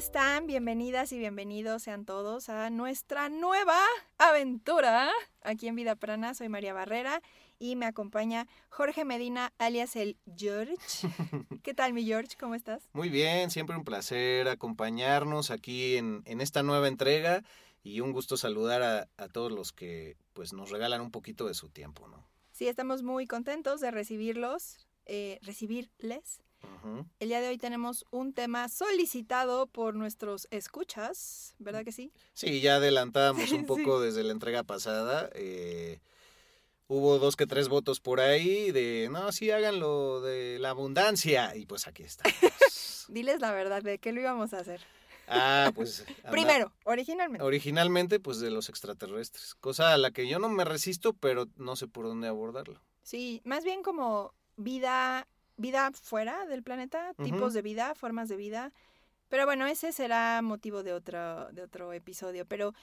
Están? Bienvenidas y bienvenidos sean todos a nuestra nueva aventura aquí en Vida Prana. Soy María Barrera y me acompaña Jorge Medina, alias el George. ¿Qué tal, mi George? ¿Cómo estás? Muy bien, siempre un placer acompañarnos aquí en, en esta nueva entrega y un gusto saludar a, a, todos los que pues nos regalan un poquito de su tiempo, ¿no? Sí, estamos muy contentos de recibirlos, eh, recibirles. Uh -huh. El día de hoy tenemos un tema solicitado por nuestros escuchas, ¿verdad que sí? Sí, ya adelantábamos un poco sí. desde la entrega pasada. Eh, hubo dos que tres votos por ahí de, no, sí, háganlo de la abundancia. Y pues aquí está. Diles la verdad, ¿de qué lo íbamos a hacer? Ah, pues. Primero, originalmente. Originalmente, pues de los extraterrestres. Cosa a la que yo no me resisto, pero no sé por dónde abordarlo. Sí, más bien como vida, vida fuera del planeta, uh -huh. tipos de vida, formas de vida. Pero bueno, ese será motivo de otro, de otro episodio. Pero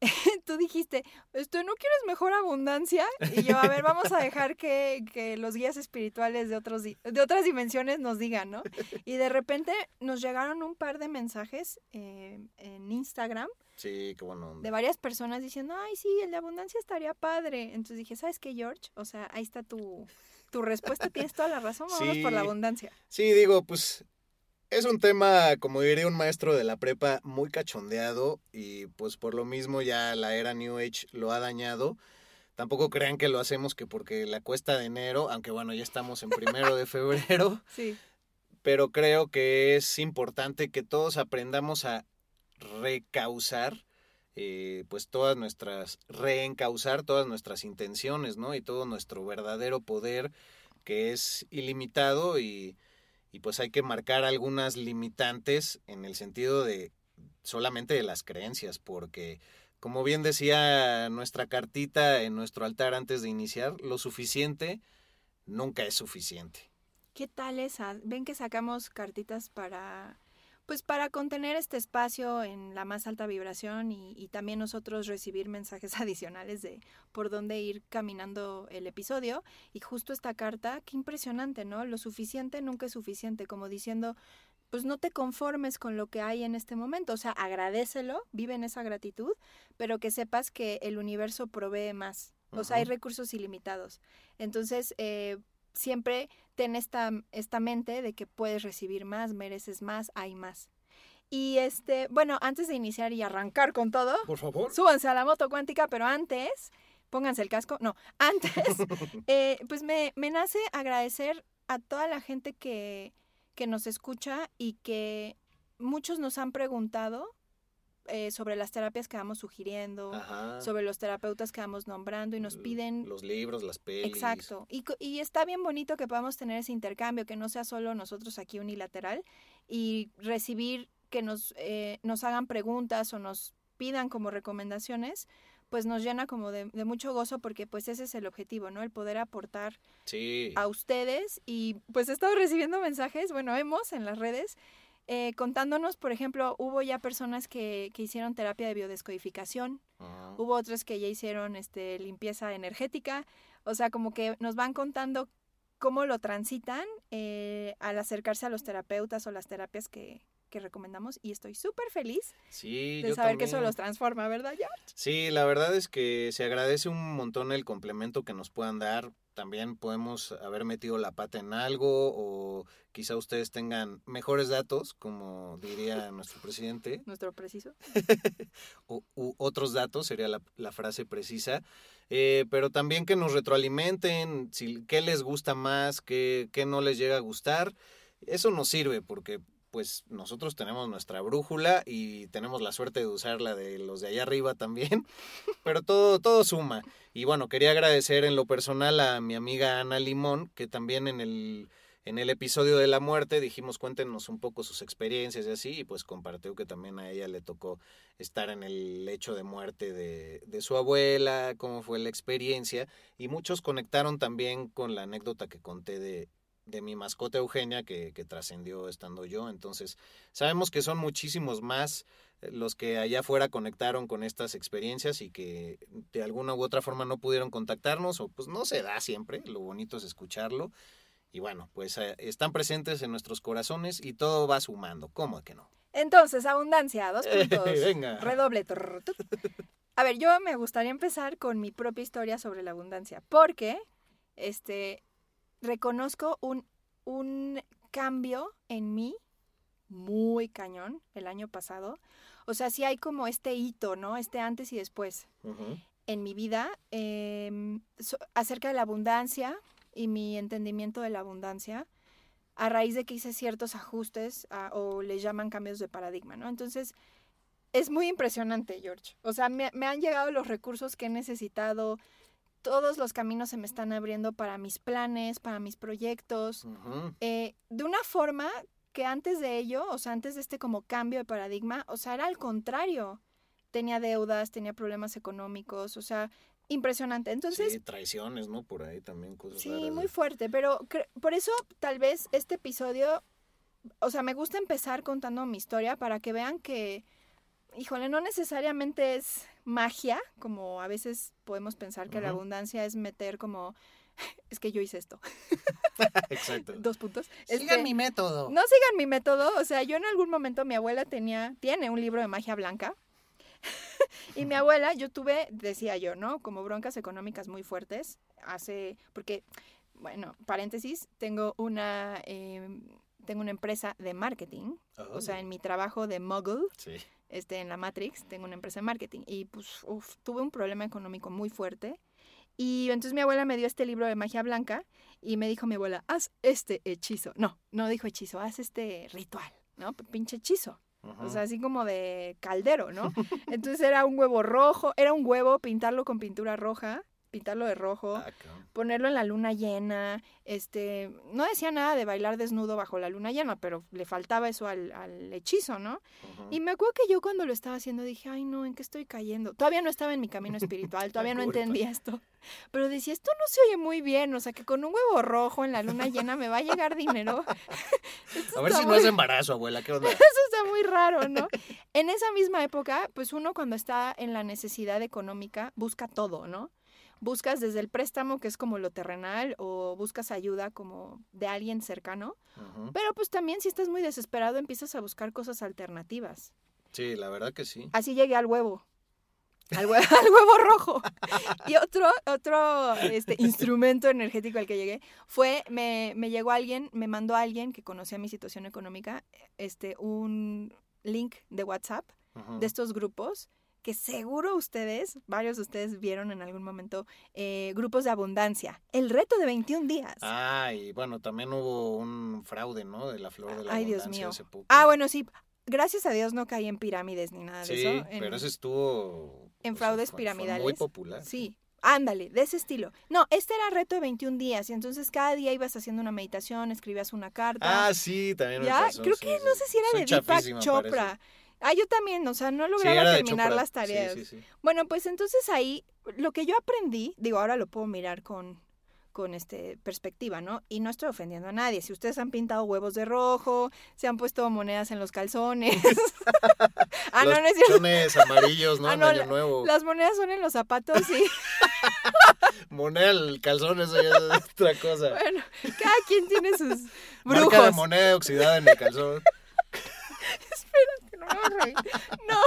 tú dijiste, este, ¿no quieres mejor abundancia? Y yo, a ver, vamos a dejar que, que los guías espirituales de, otros, de otras dimensiones nos digan, ¿no? Y de repente nos llegaron un par de mensajes eh, en Instagram. Sí, qué bueno. De varias personas diciendo, ay, sí, el de abundancia estaría padre. Entonces dije, ¿sabes qué, George? O sea, ahí está tu, tu respuesta, tienes toda la razón, vamos sí, por la abundancia. Sí, digo, pues es un tema, como diría un maestro de la prepa, muy cachondeado y pues por lo mismo ya la era New Age lo ha dañado. Tampoco crean que lo hacemos que porque la cuesta de enero, aunque bueno, ya estamos en primero de febrero. Sí. Pero creo que es importante que todos aprendamos a recausar, eh, pues todas nuestras, reencauzar todas nuestras intenciones, ¿no? Y todo nuestro verdadero poder que es ilimitado y y pues hay que marcar algunas limitantes en el sentido de solamente de las creencias, porque como bien decía nuestra cartita en nuestro altar antes de iniciar, lo suficiente nunca es suficiente. ¿Qué tal esa? Ven que sacamos cartitas para pues para contener este espacio en la más alta vibración y, y, también nosotros recibir mensajes adicionales de por dónde ir caminando el episodio. Y justo esta carta, qué impresionante, ¿no? Lo suficiente nunca es suficiente, como diciendo, pues no te conformes con lo que hay en este momento, o sea, agradecelo, vive en esa gratitud, pero que sepas que el universo provee más, o sea, hay recursos ilimitados. Entonces, eh, siempre ten esta, esta mente de que puedes recibir más, mereces más, hay más. Y este, bueno, antes de iniciar y arrancar con todo, por favor, súbanse a la moto cuántica, pero antes, pónganse el casco, no, antes, eh, pues me, me nace agradecer a toda la gente que, que nos escucha y que muchos nos han preguntado eh, sobre las terapias que vamos sugiriendo, Ajá. sobre los terapeutas que vamos nombrando y nos piden... Los libros, las pelis. Exacto. Y, y está bien bonito que podamos tener ese intercambio, que no sea solo nosotros aquí unilateral y recibir que nos, eh, nos hagan preguntas o nos pidan como recomendaciones, pues nos llena como de, de, mucho gozo porque pues ese es el objetivo, ¿no? El poder aportar sí. a ustedes y pues he estado recibiendo mensajes, bueno, hemos en las redes eh, contándonos, por ejemplo, hubo ya personas que, que hicieron terapia de biodescodificación, uh -huh. hubo otras que ya hicieron este, limpieza energética, o sea, como que nos van contando cómo lo transitan eh, al acercarse a los terapeutas o las terapias que, que recomendamos y estoy súper feliz sí, de saber también. que eso los transforma, ¿verdad, George? Sí, la verdad es que se agradece un montón el complemento que nos puedan dar. También podemos haber metido la pata en algo o quizá ustedes tengan mejores datos, como diría nuestro presidente. Nuestro preciso. o, u otros datos, sería la, la frase precisa. Eh, pero también que nos retroalimenten, si, qué les gusta más, qué, qué no les llega a gustar. Eso nos sirve porque pues nosotros tenemos nuestra brújula y tenemos la suerte de usar la de los de allá arriba también, pero todo, todo suma. Y bueno, quería agradecer en lo personal a mi amiga Ana Limón, que también en el, en el episodio de la muerte dijimos cuéntenos un poco sus experiencias y así, y pues compartió que también a ella le tocó estar en el lecho de muerte de, de su abuela, cómo fue la experiencia, y muchos conectaron también con la anécdota que conté de, de mi mascota Eugenia que, que trascendió estando yo. Entonces, sabemos que son muchísimos más eh, los que allá afuera conectaron con estas experiencias y que de alguna u otra forma no pudieron contactarnos o pues no se da siempre, lo bonito es escucharlo. Y bueno, pues eh, están presentes en nuestros corazones y todo va sumando, ¿cómo que no? Entonces, abundancia, dos puntos. Venga. Redoble. trrr. A ver, yo me gustaría empezar con mi propia historia sobre la abundancia, porque este reconozco un, un cambio en mí muy cañón el año pasado. O sea, sí hay como este hito, ¿no? Este antes y después en mi vida em, so- acerca de la abundancia y mi entendimiento de la abundancia a raíz de que hice ciertos ajustes a- o les llaman cambios de paradigma, ¿no? Entonces, es muy impresionante, George. O sea, me, me han llegado los recursos que he necesitado, todos los caminos se me están abriendo para mis planes, para mis proyectos, eh, de una forma que antes de ello, o sea, antes de este como cambio de paradigma, o sea, era al contrario. Tenía deudas, tenía problemas económicos, o sea, impresionante. Entonces, sí, traiciones, ¿no? Por ahí también cosas Sí, raras muy fuerte, pero por eso tal vez este episodio, o sea, me gusta empezar contando mi historia para que vean que, híjole, no necesariamente es magia, como a veces podemos pensar que la abundancia es meter como, es que yo hice esto, Exacto. dos puntos. Sigan Este, mi método. no sigan mi método, o sea, yo en algún momento mi abuela tenía, tiene un libro de magia blanca. y mi abuela, yo tuve, decía yo, ¿no? Como broncas económicas muy fuertes, hace, porque, bueno, paréntesis, tengo una, eh, tengo una empresa de marketing, o sea, en mi trabajo de Muggle, Sí. este, en la Matrix, tengo una empresa de marketing y pues uf, tuve un problema económico muy fuerte. Y entonces mi abuela me dio este libro de magia blanca y me dijo mi abuela, haz este hechizo. No, no dijo hechizo, haz este ritual, ¿no? Pinche hechizo. O sea, así como de caldero, ¿no? Entonces era un huevo rojo, era un huevo, pintarlo con pintura roja, pintarlo de rojo, Ah, ponerlo en la luna llena, este, no decía nada de bailar desnudo bajo la luna llena, pero le faltaba eso al, al hechizo, ¿no? Y me acuerdo que yo cuando lo estaba haciendo dije, ay no, ¿en qué estoy cayendo? Todavía no estaba en mi camino espiritual, todavía no entendía esto. Pero decía, esto no se oye muy bien, o sea, que con un huevo rojo en la luna llena me va a llegar dinero. A ver si no es embarazo, abuela. ¿Qué onda? Eso está muy raro, ¿no? En esa misma época, pues uno cuando está en la necesidad económica busca todo, ¿no? Buscas desde el préstamo, que es como lo terrenal, o buscas ayuda como de alguien cercano. Pero pues también si estás muy desesperado empiezas a buscar cosas alternativas. Sí, la verdad que sí. Así llegué al huevo. Al, hue- al huevo rojo. Y otro, otro este, instrumento energético al que llegué fue, me, me llegó alguien, me mandó alguien que conocía mi situación económica, este, un link de WhatsApp de estos grupos que seguro ustedes, varios de ustedes vieron en algún momento, eh, grupos de abundancia. El reto de 21 días. Ah, y bueno, también hubo un fraude, ¿no? De la flor de la Ay, Dios mío. hace poco. Ah, bueno, sí. Gracias a Dios no caí en pirámides ni nada de Sí, eso. en- pero ese estuvo... en sea, fraudes piramidales. muy popular. Sí, ándale, de ese estilo. No, este era reto de 21 días y entonces cada día ibas haciendo una meditación, escribías una carta. Ah, sí, también me ya, pasó, creo sí, que sí. no sé si era Soy de Deepak eso. Chopra. Ah, yo también, o sea, no Sí, lograba de terminar las Sí, tareas. sí, sí. Bueno, pues entonces ahí lo que yo aprendí, digo, ahora lo puedo mirar con con este perspectiva, ¿no? Y no estoy ofendiendo a nadie. Si ustedes han pintado huevos de rojo, se han puesto monedas en los calzones. ah, Los no, no es chones amarillos, ¿no? Ah, en Año Nuevo. Las monedas son en los zapatos y Moneda el calzón, eso ya es otra cosa. bueno, cada quien tiene sus Marca de brujos. moneda oxidada en el calzón. No, me voy a reír. No.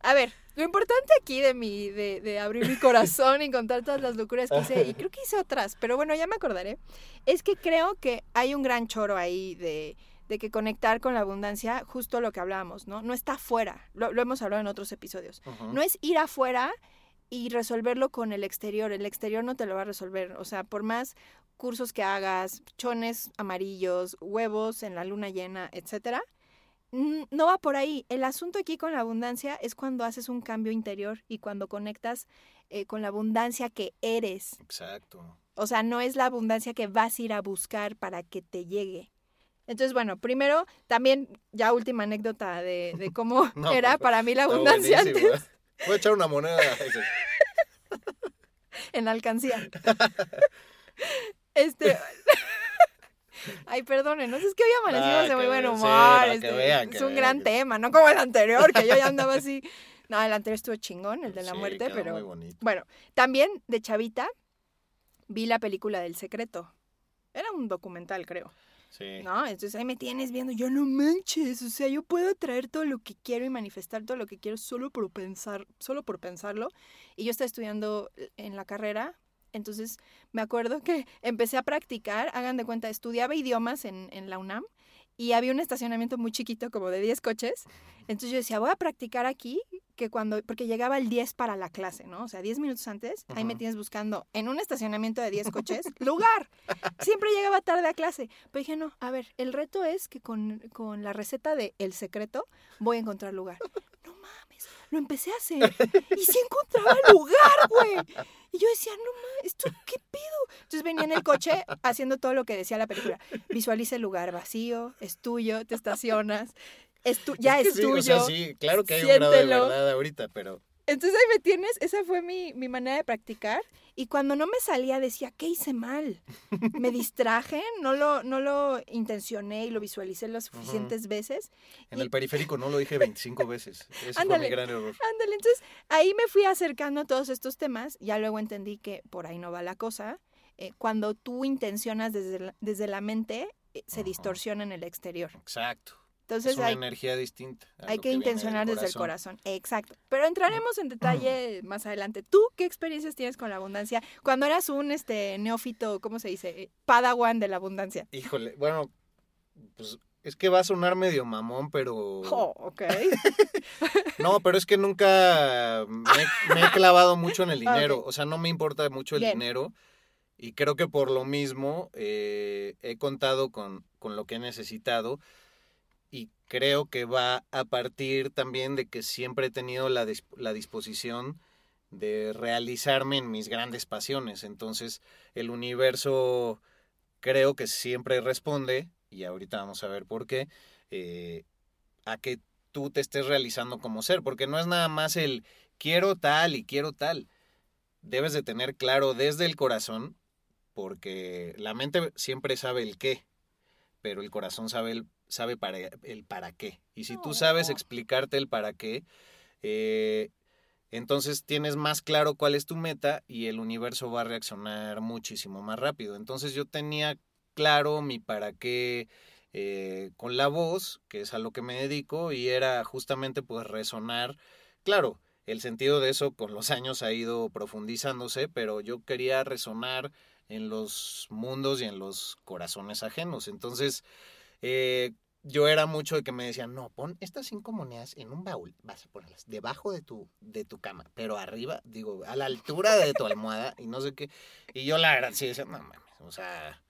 A ver, lo importante aquí de mi, de, de abrir mi corazón y contar todas las locuras que hice, y creo que hice otras, pero bueno, ya me acordaré, es que creo que hay un gran choro ahí de, de que conectar con la abundancia, justo lo que hablábamos, ¿no? No está afuera, lo, lo hemos hablado en otros episodios. No es ir afuera y resolverlo con el exterior, el exterior no te lo va a resolver, o sea, por más cursos que hagas, chones amarillos, huevos en la luna llena, etcétera, no va por ahí. El asunto aquí con la abundancia es cuando haces un cambio interior y cuando conectas eh, con la abundancia que eres. Exacto. O sea, no es la abundancia que vas a ir a buscar para que te llegue. Entonces, bueno, primero, también, ya última anécdota de, de cómo No, era pues, para mí la abundancia buenísimo, antes ¿eh? Voy a echar una moneda. En alcancía. Este. Ay, perdónenos, es que hoy amanecimos de muy buen sí, humor. este, vean, es un vean gran que- tema, no como el anterior, que yo ya andaba así. No, el anterior estuvo chingón, el de la Sí, muerte, pero. Muy bonito. Bueno, también de Chavita vi la película del secreto. Era un documental, creo. Sí. ¿No? Entonces ahí me tienes viendo, yo no manches, o sea, yo puedo traer todo lo que quiero y manifestar todo lo que quiero solo por pensar, solo por pensarlo. Y yo estaba estudiando en la carrera, entonces me acuerdo que empecé a practicar, hagan de cuenta, estudiaba idiomas en, en la UNAM y había un estacionamiento muy chiquito, como de 10 coches. Entonces yo decía, voy a practicar aquí, que cuando, porque llegaba el 10 para la clase, ¿no? O sea, 10 minutos antes, ahí me tienes buscando en un estacionamiento de 10 coches, lugar. Siempre llegaba tarde a clase. Pero dije, no, a ver, el reto es que con, con la receta de El Secreto voy a encontrar lugar. No mames, lo empecé a hacer y sí encontraba lugar, güey. Y yo decía, no mames, ¿esto qué pedo? Entonces venía en el coche haciendo todo lo que decía la película. Visualiza el lugar vacío, es tuyo, te estacionas, es tu- ya es, que sí, tuyo. O sea, sí, claro que hay un grado de verdad ahorita, pero Entonces ahí me tienes, esa fue mi, mi manera de practicar. Y cuando no me salía decía, ¿qué hice mal? Me distraje, no lo, no lo intencioné y lo visualicé las suficientes veces. en Y- el periférico no lo dije 25 veces. Ese fue Ándale. mi gran error. Ándale, entonces ahí me fui acercando a todos estos temas. Ya luego entendí que por ahí no va la cosa. Eh, cuando tú intencionas desde la, desde la mente, eh, se Ajá. distorsiona en el exterior. Exacto. Entonces es una hay, energía distinta. hay que del intencionar desde el corazón. Exacto. Pero entraremos en detalle más adelante. ¿Tú qué experiencias tienes con la abundancia? Cuando eras un este neófito, ¿cómo se dice? Eh, Padawan de la abundancia. Híjole, bueno, pues es que va a sonar medio mamón, pero... Oh, ok. No, pero es que nunca me, me he clavado mucho en el dinero. O sea, no me importa mucho el Bien. dinero. Y creo que por lo mismo eh, he contado con, con lo que he necesitado. Y creo que va a partir también de que siempre he tenido la, la disposición de realizarme en mis grandes pasiones. Entonces, el universo creo que siempre responde, y ahorita vamos a ver por qué, eh, a que tú te estés realizando como ser, porque no es nada más el quiero tal y quiero tal. Debes de tener claro desde el corazón, porque la mente siempre sabe el qué, pero el corazón sabe el, sabe para, el para qué. Y si tú sabes explicarte el para qué, eh, entonces tienes más claro cuál es tu meta y el universo va a reaccionar muchísimo más rápido. Entonces yo tenía claro mi para qué eh, con la voz, que es a lo que me dedico, y era justamente pues resonar. Claro, el sentido de eso con los años ha ido profundizándose, pero yo quería resonar en los mundos y en los corazones ajenos. Entonces, eh, yo era mucho de que me decían, no, pon estas cinco monedas en un baúl, vas a ponerlas debajo de tu, de tu cama, pero arriba, digo, a la altura de tu almohada y no sé qué. Y yo la verdad sí decía, no mames, o sea,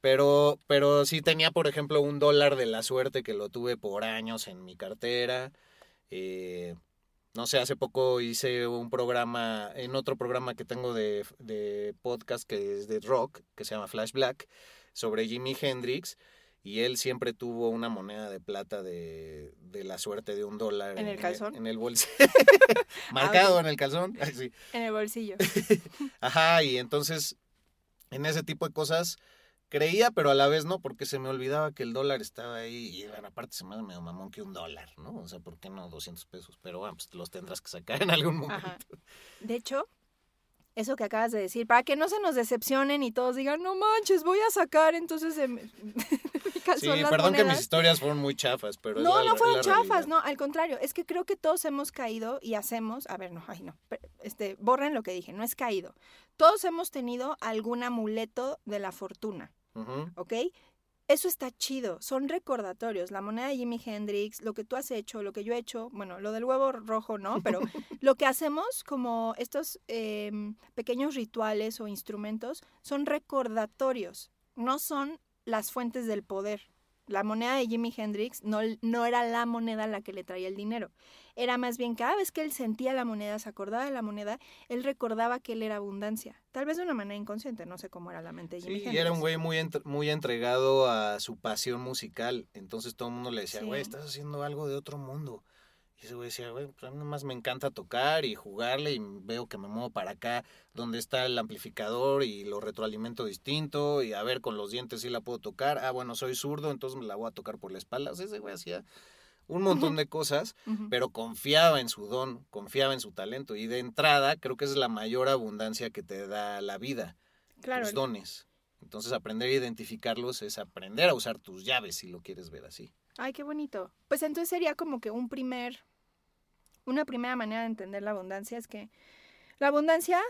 pero, pero sí tenía, por ejemplo, un dólar de la suerte que lo tuve por años en mi cartera. Eh, no sé, hace poco hice un programa, en otro programa que tengo de, de podcast que es de rock, que se llama Flash Black, sobre Jimi Hendrix. Y él siempre tuvo una moneda de plata de, de la suerte de un dólar. ¿En el calzón? En el bolsillo. Marcado en el calzón. Ay, sí. En el bolsillo. Ajá, y entonces en ese tipo de cosas creía, pero a la vez no, porque se me olvidaba que el dólar estaba ahí y bueno, aparte se me hace medio mamón que un dólar, ¿no? O sea, ¿por qué no 200 pesos? Pero bueno, pues los tendrás que sacar en algún momento. Ajá. De hecho, eso que acabas de decir, para que no se nos decepcionen y todos digan, no manches, voy a sacar entonces de Sí, las perdón que mis monedas". historias fueron muy chafas, pero es No, la- no fueron chafas, realidad. no, al contrario, es que creo que todos hemos caído y hacemos, a ver, no, ay no, este, borren lo que dije, no es caído. Todos hemos tenido algún amuleto de la fortuna. ¿ok? Eso está chido, son recordatorios. La moneda de Jimi Hendrix, lo que tú has hecho, lo que yo he hecho, bueno, lo del huevo rojo no, pero lo que hacemos como estos em, pequeños rituales o instrumentos son recordatorios, no son las fuentes del poder. La moneda de Jimi Hendrix no, no era la moneda la que le traía el dinero. Era más bien cada vez que él sentía la moneda, se acordaba de la moneda, él recordaba que él era abundancia. Tal vez de una manera inconsciente, no sé cómo era la mente de Jimi Sí, Hendrix. y era un güey muy, entre- muy entregado a su pasión musical. Entonces todo el mundo le decía, Sí. güey, estás haciendo algo de otro mundo. Y ese güey decía, güey, pues a mí nomás me encanta tocar y jugarle y veo que me muevo para acá donde está el amplificador y lo retroalimento distinto y a ver con los dientes si la puedo tocar. Ah, bueno, soy zurdo, entonces me la voy a tocar por la espalda. O sea, ese güey hacía un montón de cosas, pero confiaba en su don, confiaba en su talento. Y de entrada, creo que es la mayor abundancia que te da la vida Claro, tus dones. Entonces aprender a identificarlos es aprender a usar tus llaves, si lo quieres ver así. Ay, qué bonito. Pues entonces sería como que un primer, una primera manera de entender la abundancia es que la abundancia,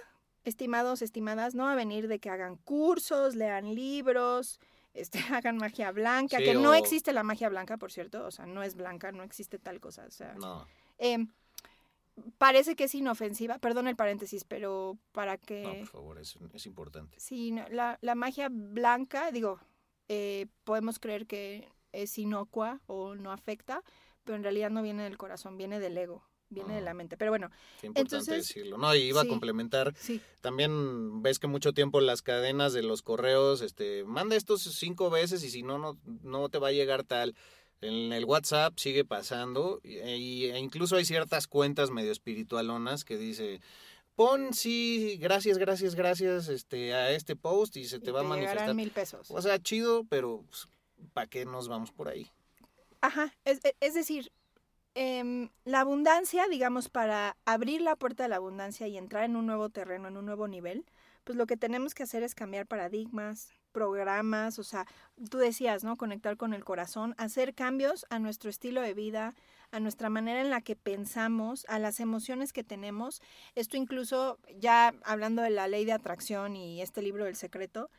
estimados, estimadas, no va a venir de que hagan cursos, lean libros, este, hagan magia blanca, Sí, que no existe la magia blanca, por cierto, o sea, no es blanca, no existe tal cosa, o sea, No, em, parece que es inofensiva, perdón el paréntesis, pero para no, que... por favor, es, es importante. Sí, no, la, la magia blanca, digo, eh, podemos creer que es inocua o no afecta, pero en realidad no viene del corazón, viene del ego, viene de Ah. la mente. Pero bueno, Qué importante Entonces, decirlo. No, y iba sí. a complementar. sí, También ves que mucho tiempo las cadenas de los correos, este, manda estos cinco veces y si no, no, no te va a llegar tal. En el WhatsApp sigue pasando y- e incluso hay ciertas cuentas medio espiritualonas que dice pon sí, gracias, gracias, gracias, este, a este post y se te y va a llegarán manifestar. mil pesos. O sea, chido, pero pues, ¿para qué nos vamos por ahí? Ajá, es, e- decir, em, la abundancia, digamos, para abrir la puerta de la abundancia y entrar en un nuevo terreno, en un nuevo nivel, pues lo que tenemos que hacer es cambiar paradigmas, programas, o sea, tú decías, ¿no? Conectar con el corazón, hacer cambios a nuestro estilo de vida, a nuestra manera en la que pensamos, a las emociones que tenemos. Esto incluso, ya hablando de la ley de atracción y este libro del secreto,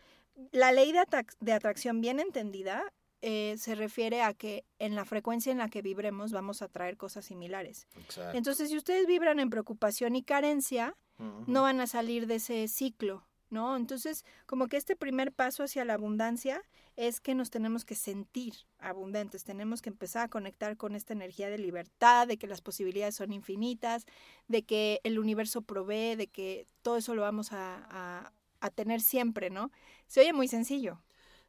la ley de, atrac- de atracción bien entendida eh, se refiere a que en la frecuencia en la que vibremos vamos a traer cosas similares. Exacto. Entonces, si ustedes vibran en preocupación y carencia, no van a salir de ese ciclo, ¿no? Entonces, como que este primer paso hacia la abundancia es que nos tenemos que sentir abundantes, tenemos que empezar a conectar con esta energía de libertad, de que las posibilidades son infinitas, de que el universo provee, de que todo eso lo vamos a, a- a tener siempre, ¿no? Se oye muy sencillo,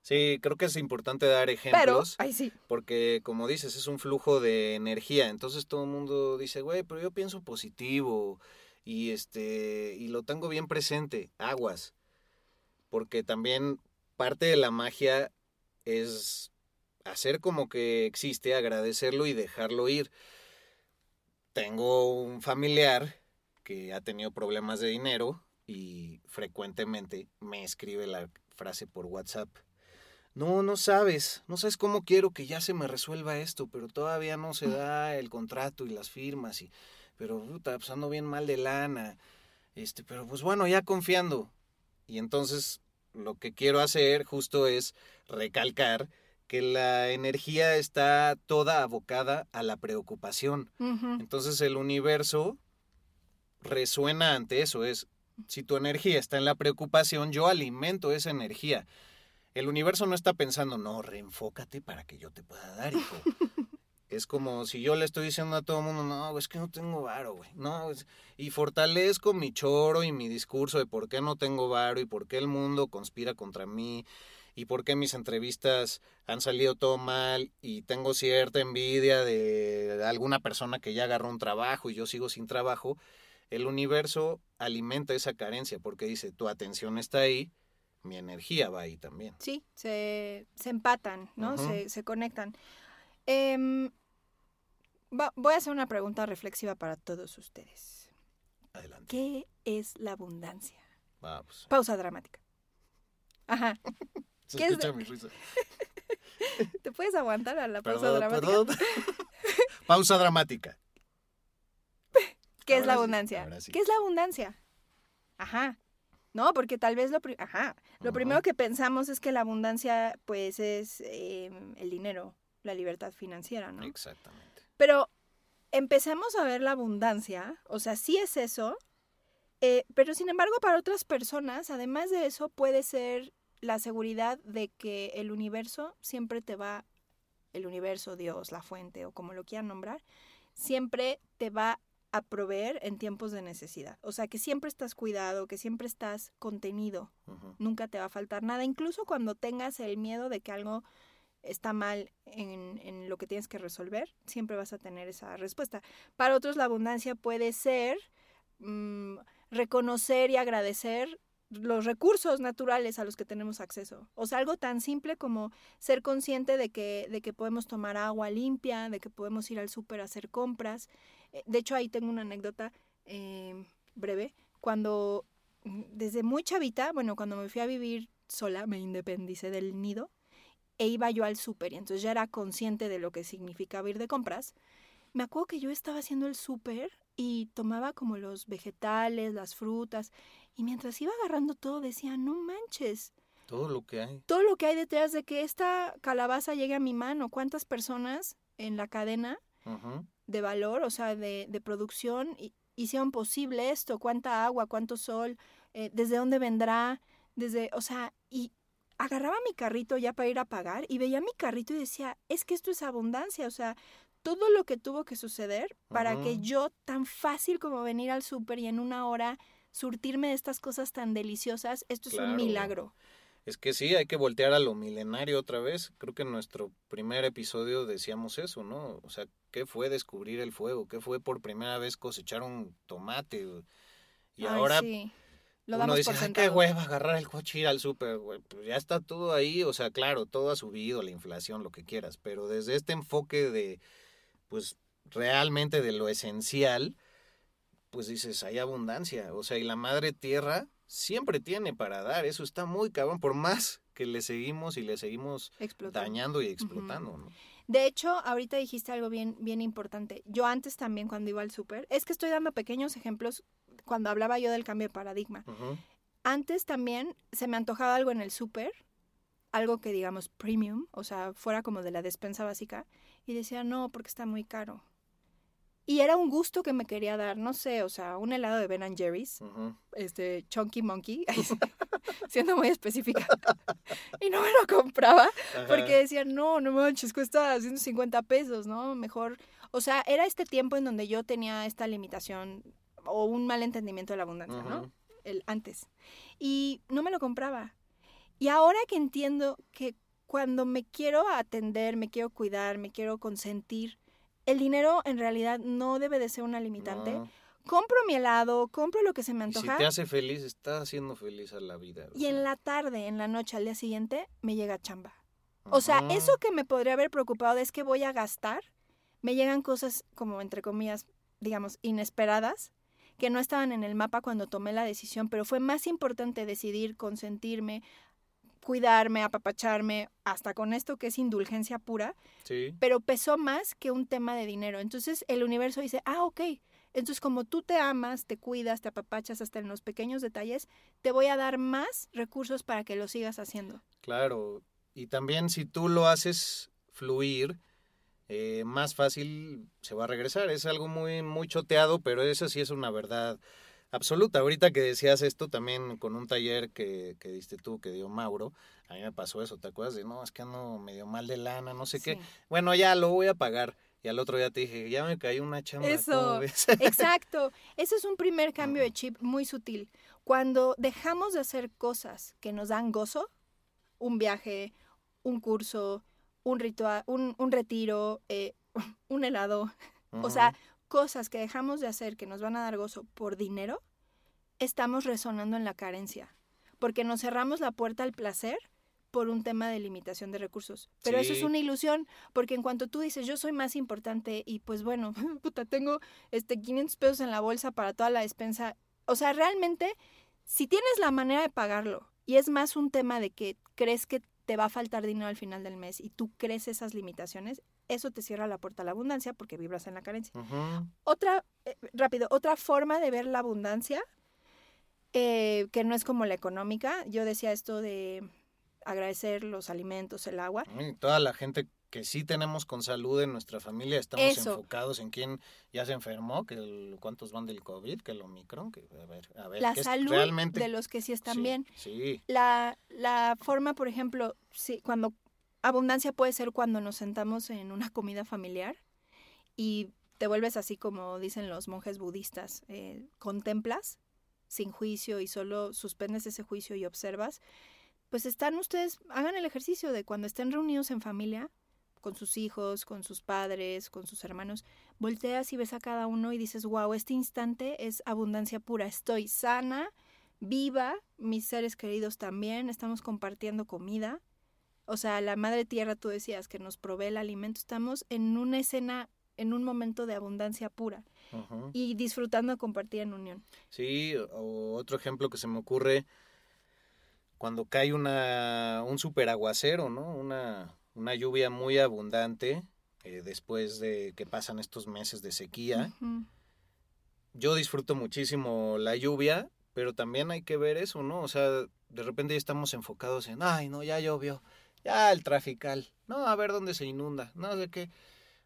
Sí, creo que es importante dar pero, ejemplos. ay sí, Porque, como dices, es un flujo de energía. Entonces todo el mundo dice, güey, pero yo pienso positivo. Y este. Y lo tengo bien presente. Aguas. Porque también parte de la magia es hacer como que existe, agradecerlo y dejarlo ir. Tengo un familiar que ha tenido problemas de dinero y frecuentemente me escribe la frase por WhatsApp. No, no sabes, no sabes cómo quiero que ya se me resuelva esto, pero todavía no se da el contrato y las firmas y pero puta, pues ando bien mal de lana. Este, pero pues bueno, ya confiando. Y entonces lo que quiero hacer justo es recalcar que la energía está toda abocada a la preocupación. Entonces el universo resuena ante eso. Es, si tu energía está en la preocupación, yo alimento esa energía. El universo no está pensando, no, reenfócate para que yo te pueda dar, hijo. es como si yo le estoy diciendo a todo el mundo, no, es que no tengo varo, güey. No, es- y fortalezco mi choro y mi discurso de por qué no tengo varo y por qué el mundo conspira contra mí y por qué mis entrevistas han salido todo mal y tengo cierta envidia de alguna persona que ya agarró un trabajo y yo sigo sin trabajo, el universo alimenta esa carencia porque dice, tu atención está ahí, mi energía va ahí también. Sí, se, se empatan, ¿no? Se, se conectan. Em, va- voy a hacer una pregunta reflexiva para todos ustedes. Adelante. ¿Qué es la abundancia? Va, pues, Pausa dramática. Ajá. se ¿qué es escucha mi risa. ¿Te puedes aguantar a la pausa Perdón, dramática? perdón. Pausa dramática. ¿Qué es la abundancia? sí. ¿Qué es la abundancia? Ajá. No, porque tal vez lo, pri- Ajá. lo primero que pensamos es que la abundancia, pues, es em, el dinero, la libertad financiera, ¿no? Exactamente. Pero empecemos a ver la abundancia, o sea, sí es eso, eh, pero sin embargo para otras personas, además de eso, puede ser la seguridad de que el universo siempre te va el universo, Dios, la fuente o como lo quieran nombrar, siempre te va a proveer en tiempos de necesidad. O sea, que siempre estás cuidado, que siempre estás contenido. Nunca te va a faltar nada, incluso cuando tengas el miedo de que algo está mal en, en, lo que tienes que resolver, siempre vas a tener esa respuesta. Para otros la abundancia puede ser mm, reconocer y agradecer los recursos naturales a los que tenemos acceso. O sea, algo tan simple como ser consciente de que, de que podemos tomar agua limpia, de que podemos ir al súper a hacer compras. Eh, de hecho, ahí tengo una anécdota eh, breve. Cuando, mm, desde muy chavita, bueno, cuando me fui a vivir sola, me independicé del nido e iba yo al súper y entonces ya era consciente de lo que significaba ir de compras. Me acuerdo que yo estaba haciendo el súper y tomaba como los vegetales, las frutas y mientras iba agarrando todo decía, no manches. Todo lo que hay. Todo lo que hay detrás de que esta calabaza llegue a mi mano. ¿Cuántas personas en la cadena de valor, o sea, de, de producción, hicieron posible esto? ¿Cuánta agua? ¿Cuánto sol? Eh, ¿Desde dónde vendrá? Desde, o sea, y agarraba mi carrito ya para ir a pagar y veía mi carrito y decía, es que esto es abundancia, o sea, todo lo que tuvo que suceder para que yo tan fácil como venir al súper y en una hora surtirme de estas cosas tan deliciosas, esto es un milagro. Es que sí, hay que voltear a lo milenario otra vez. Creo que en nuestro primer episodio decíamos eso, ¿no? O sea, ¿qué fue descubrir el fuego? ¿Qué fue por primera vez cosechar un tomate? Y ahora Lo uno dice, qué hueva agarrar el coche y ir al súper. Pues ya está todo ahí, o sea, claro, todo ha subido, la inflación, lo que quieras, pero desde este enfoque de, pues, realmente de lo esencial, pues dices, hay abundancia. O sea, y la madre tierra siempre tiene para dar. Eso está muy cabrón, por más que le seguimos y le seguimos dañando y explotando. De hecho, ahorita dijiste algo bien, bien importante. Yo antes también cuando iba al súper, es que estoy dando pequeños ejemplos cuando hablaba yo del cambio de paradigma. Antes también se me antojaba algo en el súper, algo que digamos premium, o sea, fuera como de la despensa básica, y decía, no, porque está muy caro. Y era un gusto que me quería dar, no sé, o sea, un helado de Ben Jerry's, este Chunky Monkey, siendo muy específica. y no me lo compraba porque decía, no, no manches, cuesta 150 pesos, ¿no? Mejor, o sea, era este tiempo en donde yo tenía esta limitación o un mal entendimiento de la abundancia, ¿no? El antes. Y no me lo compraba. Y ahora que entiendo que cuando me quiero atender, me quiero cuidar, me quiero consentir, el dinero en realidad no debe de ser una limitante. Compro mi helado, compro lo que se me antoja. si te hace feliz, estás haciendo feliz a la vida. Y en la tarde, en la noche, al día siguiente, me llega chamba. O sea, eso que me podría haber preocupado es que voy a gastar, me llegan cosas como, entre comillas, digamos, inesperadas, que no estaban en el mapa cuando tomé la decisión, pero fue más importante decidir consentirme, cuidarme, apapacharme, hasta con esto que es indulgencia pura, sí. pero pesó más que un tema de dinero. Entonces el universo dice, ah, ok, entonces como tú te amas, te cuidas, te apapachas hasta en los pequeños detalles, te voy a dar más recursos para que lo sigas haciendo. Claro, y también si tú lo haces fluir, eh, más fácil se va a regresar. Es algo muy, muy choteado, pero eso sí es una verdad absoluta. Ahorita que decías esto también con un taller que, que diste tú, que dio Mauro, a mí me pasó eso, ¿te acuerdas? De, no, es que ando medio mal de lana, no sé qué. Bueno, ya lo voy a pagar. Y al otro día te dije, ya me caí una chamba. Eso, exacto. Eso es un primer cambio de chip muy sutil. Cuando dejamos de hacer cosas que nos dan gozo, un viaje, un curso, un ritual, un, un retiro, eh, un helado, o sea, cosas que dejamos de hacer que nos van a dar gozo por dinero, estamos resonando en la carencia, porque nos cerramos la puerta al placer por un tema de limitación de recursos. Pero eso es una ilusión, porque en cuanto tú dices, yo soy más importante y pues bueno, puta, tengo este 500 pesos en la bolsa para toda la despensa. O sea, realmente, si tienes la manera de pagarlo y es más un tema de que crees que te va a faltar dinero al final del mes y tú crees esas limitaciones, eso te cierra la puerta a la abundancia porque vibras en la carencia. Otra, eh, rápido, otra forma de ver la abundancia, eh, que no es como la económica, yo decía esto de agradecer los alimentos, el agua. Y toda la gente que sí tenemos con salud en nuestra familia, estamos enfocados en quién ya se enfermó, que cuántos van del COVID, que el Omicron, que a ver, a ver. La salud de los que sí están bien. Sí. La, la forma, por ejemplo, sí, cuando abundancia puede ser cuando nos sentamos en una comida familiar y te vuelves así como dicen los monjes budistas, eh, contemplas sin juicio y solo suspendes ese juicio y observas, pues están ustedes, hagan el ejercicio de cuando estén reunidos en familia, con sus hijos, con sus padres, con sus hermanos, volteas y ves a cada uno y dices, wow, este instante es abundancia pura, estoy sana, viva, mis seres queridos también, estamos compartiendo comida. O sea, la madre tierra, tú decías, que nos provee el alimento, estamos en una escena, en un momento de abundancia pura y disfrutando de compartir en unión. Sí, o otro ejemplo que se me ocurre, cuando cae una, un super aguacero, ¿no? Una, una lluvia muy abundante eh, después de que pasan estos meses de sequía. Yo disfruto muchísimo la lluvia, pero también hay que ver eso, ¿no? O sea, de repente ya estamos enfocados en, ay, no, ya llovió, ya el trafical, no, a ver dónde se inunda, no sé qué.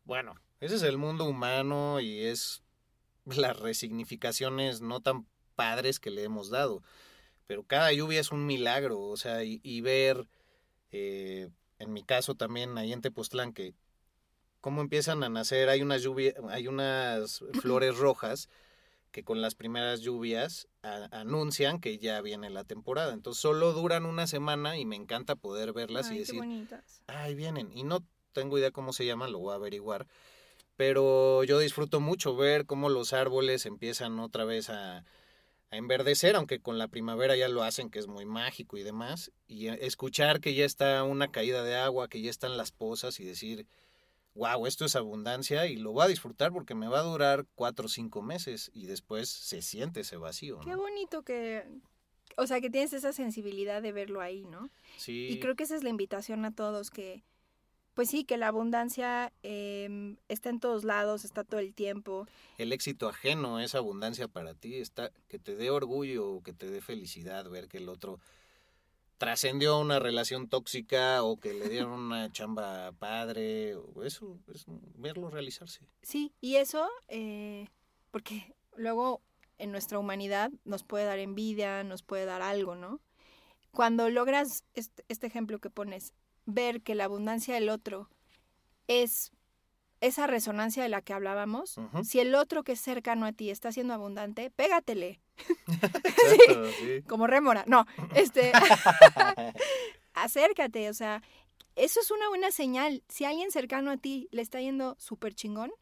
Bueno, ese es el mundo humano y es las resignificaciones no tan padres que le hemos dado. Pero cada lluvia es un milagro, o sea, y, ver eh, en mi caso también ahí en Tepoztlán, que cómo empiezan a nacer, hay unas lluvias, hay unas flores rojas que con las primeras lluvias anuncian que ya viene la temporada. Entonces solo duran una semana y me encanta poder verlas y decir, ay, vienen. Y no tengo idea cómo se llaman, lo voy a averiguar. Pero yo disfruto mucho ver cómo los árboles empiezan otra vez a, a enverdecer, aunque con la primavera ya lo hacen, que es muy mágico y demás, y eh, escuchar que ya está una caída de agua, que ya están las pozas y decir, wow, esto es abundancia y lo voy a disfrutar porque me va a durar cuatro o cinco meses y después se siente ese vacío. Qué bonito que, o sea, que tienes esa sensibilidad de verlo ahí, ¿no? Sí. Y creo que esa es la invitación a todos, que pues sí, que la abundancia eh, está en todos lados, está todo el tiempo. El éxito ajeno es abundancia para ti, está que te dé orgullo, que te dé felicidad ver que el otro trascendió una relación tóxica o que le dieron una chamba padre, o eso, es verlo realizarse. Sí, y eso, eh, porque luego en nuestra humanidad nos puede dar envidia, nos puede dar algo, ¿no? Cuando logras este, este ejemplo que pones, ver que la abundancia del otro es esa resonancia de la que hablábamos, si el otro que es cercano a ti está siendo abundante, pégatele. Como rémora. No, este acércate, o sea, eso es una buena señal. Si alguien cercano a ti le está yendo súper chingón,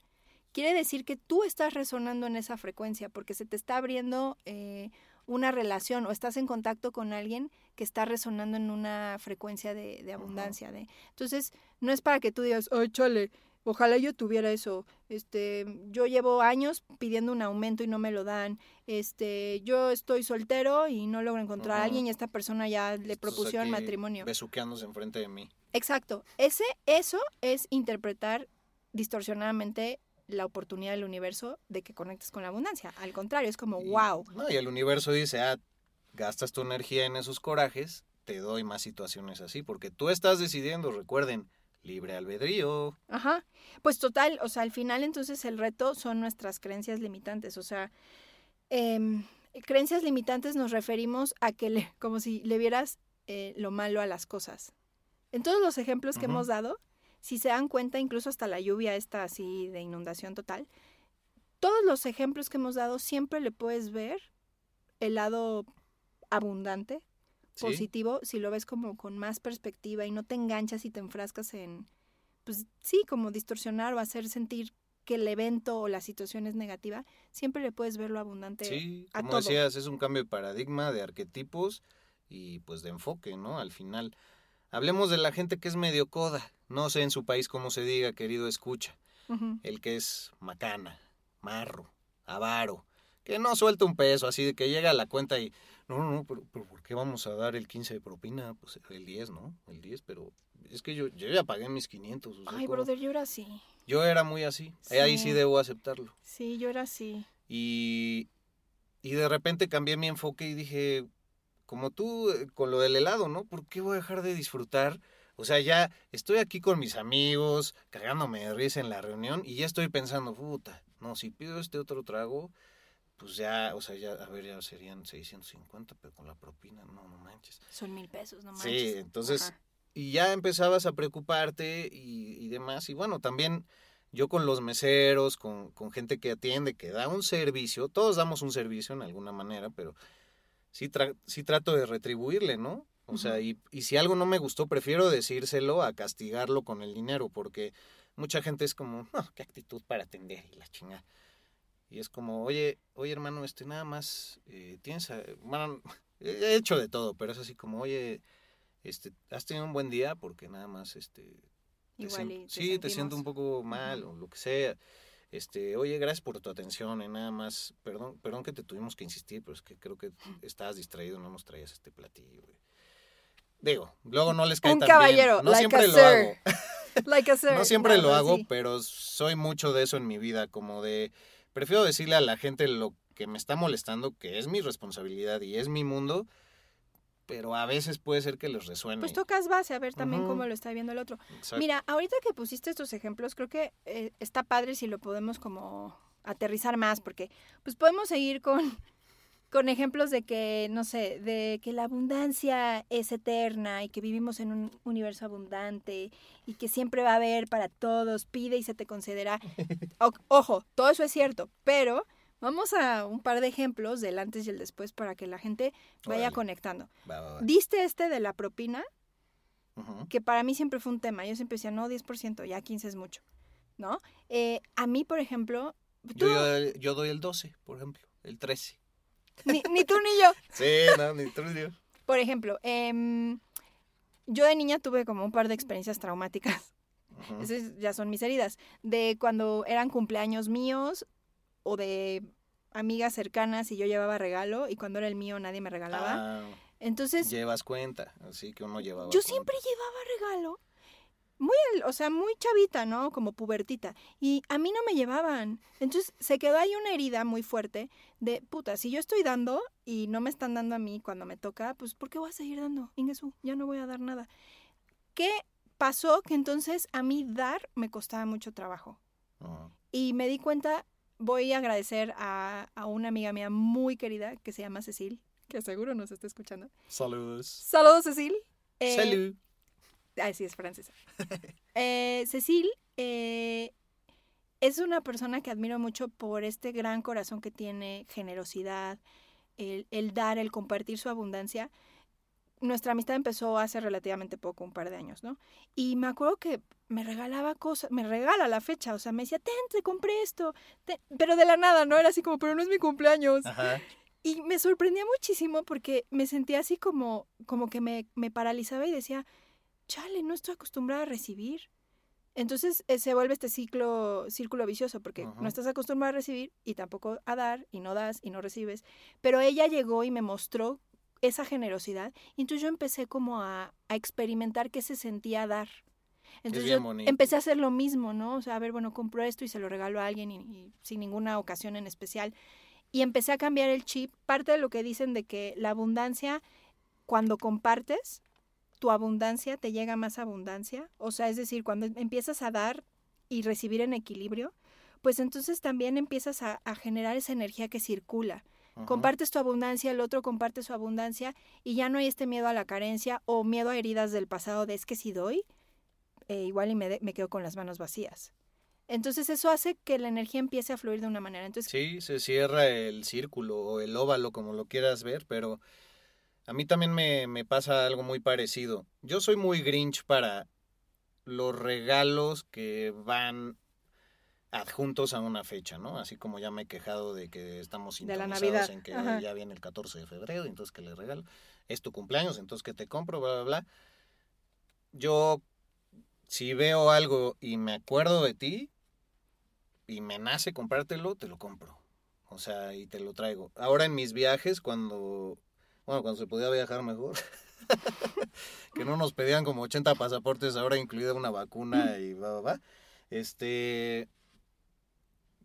quiere decir que tú estás resonando en esa frecuencia, porque se te está abriendo eh, una relación o estás en contacto con alguien que está resonando en una frecuencia de, abundancia. De, entonces, no es para que tú digas, ay, chale, ojalá yo tuviera eso. Este, yo llevo años pidiendo un aumento y no me lo dan. Este, yo estoy soltero y no logro encontrar a alguien y esta persona ya le propusieron matrimonio. Besuqueándose enfrente de mí. Exacto. Ese, eso es interpretar distorsionadamente la oportunidad del universo de que conectes con la abundancia. Al contrario, es como, wow. No, y el universo dice, ah, gastas tu energía en esos corajes, te doy más situaciones así, porque tú estás decidiendo, recuerden, libre albedrío. Ajá. Pues total, o sea, al final entonces el reto son nuestras creencias limitantes, o sea, em, creencias limitantes nos referimos a que le, como si le vieras eh, lo malo a las cosas. En todos los ejemplos que hemos dado, si se dan cuenta, incluso hasta la lluvia está así de inundación total, todos los ejemplos que hemos dado siempre le puedes ver el lado abundante, positivo, si lo ves como con más perspectiva y no te enganchas y te enfrascas en, pues sí, como distorsionar o hacer sentir que el evento o la situación es negativa, siempre le puedes ver lo abundante. Sí, como decías, es un cambio de paradigma, de arquetipos y pues de enfoque, ¿no? Al final. Hablemos de la gente que es medio coda, no sé en su país cómo se diga, querido escucha. El que es macana, marro, avaro, que no suelta un peso, así de que llega a la cuenta y, no, no, no, pero, ¿por qué vamos a dar el 15 de propina? Pues el 10, ¿no? El 10, pero es que yo, yo ya pagué mis 500. Ay, brother, yo era así. Yo era muy así. Ahí sí debo aceptarlo. Sí, yo era así. Y, y de repente cambié mi enfoque y dije, como tú, eh, con lo del helado, ¿no? ¿Por qué voy a dejar de disfrutar? O sea, ya estoy aquí con mis amigos, cagándome de risa en la reunión y ya estoy pensando, puta, no, si pido este otro trago, pues ya, o sea, ya, a ver, ya serían 650, pero con la propina, no, no manches. Son mil pesos, no manches. Sí, entonces y ya empezabas a preocuparte y, y demás. Y bueno, también yo con los meseros, con, con, gente que atiende, que da un servicio, todos damos un servicio en alguna manera, pero sí, tra sí trato de retribuirle, ¿no? O sea, y, y, si algo no me gustó, prefiero decírselo a castigarlo con el dinero, porque mucha gente es como, no, qué actitud para atender y la chingada. Y es como, oye, oye hermano, este nada más, eh, tienes, a, bueno, he hecho de todo, pero es así como, oye, este, has tenido un buen día porque nada más, este, te te sí, te siento un poco mal o lo que sea. Este, oye, gracias por tu atención, y nada más, perdón, perdón que te tuvimos que insistir, pero es que creo que estabas distraído, no nos traías este platillo, güey. Digo, luego no les cae Un tan caballero, bien. No like siempre a lo hago. Like a sir, No siempre lo hago, pero soy mucho de eso en mi vida, como de, prefiero decirle a la gente lo que me está molestando, que es mi responsabilidad y es mi mundo, pero a veces puede ser que les resuene. Pues tocas base a ver también cómo lo está viendo el otro. Exacto. Mira, ahorita que pusiste estos ejemplos, creo que eh, está padre si lo podemos como aterrizar más, porque pues podemos seguir con, con ejemplos de que, no sé, de que la abundancia es eterna y que vivimos en un universo abundante y que siempre va a haber para todos, pide y se te concederá. O- ojo, todo eso es cierto, pero vamos a un par de ejemplos del antes y el después para que la gente vaya Órale. conectando. Va, va, va. Diste este de la propina, que para mí siempre fue un tema. Yo siempre decía, no, 10%, ya 15 es mucho, ¿no? Eh, a mí, por ejemplo, tú- Yo, yo, yo doy el 12, por ejemplo, el 13. Ni, ni tú ni yo. Sí, no, ni tú ni yo. Por ejemplo, em, yo de niña tuve como un par de experiencias traumáticas. Esas ya son mis heridas. De cuando eran cumpleaños míos o de amigas cercanas y yo llevaba regalo y cuando era el mío nadie me regalaba. Ah, Entonces, llevas cuenta, así que uno llevaba. yo cuenta. siempre llevaba regalo. Muy, o sea, muy chavita, ¿no? Como pubertita. Y a mí no me llevaban. Entonces se quedó ahí una herida muy fuerte de, puta, si yo estoy dando y no me están dando a mí cuando me toca, pues ¿por qué voy a seguir dando? Ingesu, ya no voy a dar nada. ¿Qué pasó? Que entonces a mí dar me costaba mucho trabajo. Ujú. Y me di cuenta, voy a agradecer a, a una amiga mía muy querida que se llama Cecil, que seguro nos está escuchando. Saludos. Saludos, Cecil. Eh, Salud. Ay, sí, es francesa. Eh, Cecil eh, es una persona que admiro mucho por este gran corazón que tiene, generosidad, el, el dar, el compartir su abundancia. Nuestra amistad empezó hace relativamente poco, un par de años, ¿no? Y me acuerdo que me regalaba cosas, me regala la fecha, o sea, me decía, ten, te compré esto, ten", pero de la nada, ¿no? Era así como, pero no es mi cumpleaños. Ajá. Y me sorprendía muchísimo porque me sentía así como, como que me, me paralizaba y decía, chale, no estoy acostumbrada a recibir. Entonces eh, se vuelve este ciclo, círculo vicioso porque Ajá. no estás acostumbrada a recibir y tampoco a dar y no das y no recibes. Pero ella llegó y me mostró esa generosidad y entonces yo empecé como a, a experimentar qué se sentía dar. Entonces bien yo bonito. empecé a hacer lo mismo, ¿no? O sea, a ver, bueno, compro esto y se lo regalo a alguien y, y sin ninguna ocasión en especial. Y empecé a cambiar el chip. Parte de lo que dicen de que la abundancia, cuando compartes, tu abundancia te llega más abundancia. O sea, es decir, cuando empiezas a dar y recibir en equilibrio, pues entonces también empiezas a, a generar esa energía que circula. Compartes tu abundancia, el otro comparte su abundancia y ya no hay este miedo a la carencia o miedo a heridas del pasado de es que si doy, eh, igual y me, de- me quedo con las manos vacías. Entonces eso hace que la energía empiece a fluir de una manera. Entonces, Sí, se cierra el círculo o el óvalo, como lo quieras ver, pero a mí también me, me pasa algo muy parecido. Yo soy muy grinch para los regalos que van adjuntos a una fecha, ¿no? Así como ya me he quejado de que estamos sintonizados en que ajá. ya viene el 14 de febrero, entonces que le regalo. Es tu cumpleaños, entonces que te compro, bla, bla, bla. Yo, si veo algo y me acuerdo de ti y me nace comprártelo, te lo compro. O sea, y te lo traigo. Ahora en mis viajes, cuando, bueno, cuando se podía viajar mejor, que no nos pedían como 80 pasaportes, ahora incluida una vacuna y va, va, va. Este,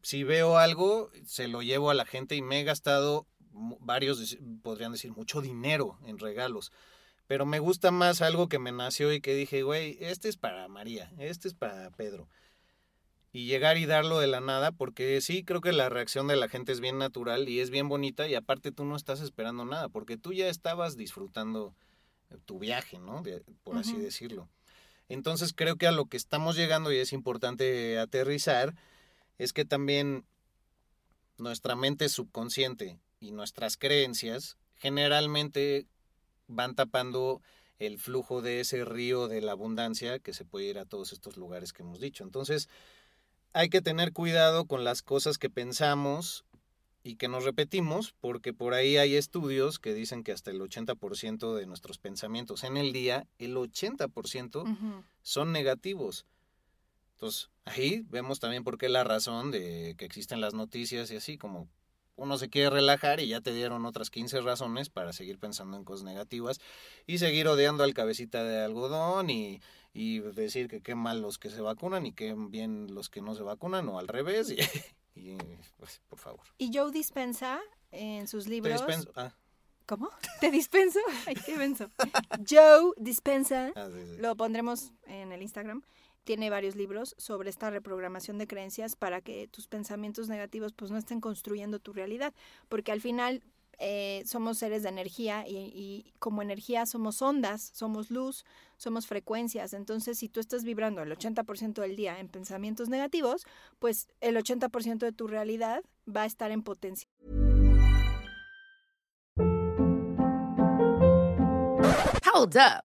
si veo algo, se lo llevo a la gente y me he gastado varios, podrían decir, mucho dinero en regalos. Pero me gusta más algo que me nació y que dije, güey, este es para María, este es para Pedro. Y llegar y darlo de la nada, porque sí, creo que la reacción de la gente es bien natural y es bien bonita y aparte tú no estás esperando nada, porque tú ya estabas disfrutando tu viaje, ¿no? por así decirlo. Entonces creo que a lo que estamos llegando y es importante aterrizar es que también nuestra mente subconsciente y nuestras creencias generalmente van tapando el flujo de ese río de la abundancia que se puede ir a todos estos lugares que hemos dicho. Entonces, hay que tener cuidado con las cosas que pensamos y que nos repetimos, porque por ahí hay estudios que dicen que hasta el 80% de nuestros pensamientos en el día, el 80% son negativos. Entonces, ahí vemos también por qué la razón de que existen las noticias y así, como uno se quiere relajar y ya te dieron otras 15 razones para seguir pensando en cosas negativas y seguir odiando al cabecita de algodón y, y decir que qué mal los que se vacunan y qué bien los que no se vacunan o al revés y, pues por favor. Y Joe dispensa en sus libros... Ah. ¿Cómo? ¿Te dispenso? Ay, qué menso. Joe dispensa. Ah, Lo pondremos en el Instagram tiene varios libros sobre esta reprogramación de creencias para que tus pensamientos negativos pues no estén construyendo tu realidad, porque al final eh, somos seres de energía y, como energía somos ondas, somos luz, somos frecuencias. Entonces, si tú estás vibrando el 80% del día en pensamientos negativos, pues el 80% de tu realidad va a estar en potencia. Hold up.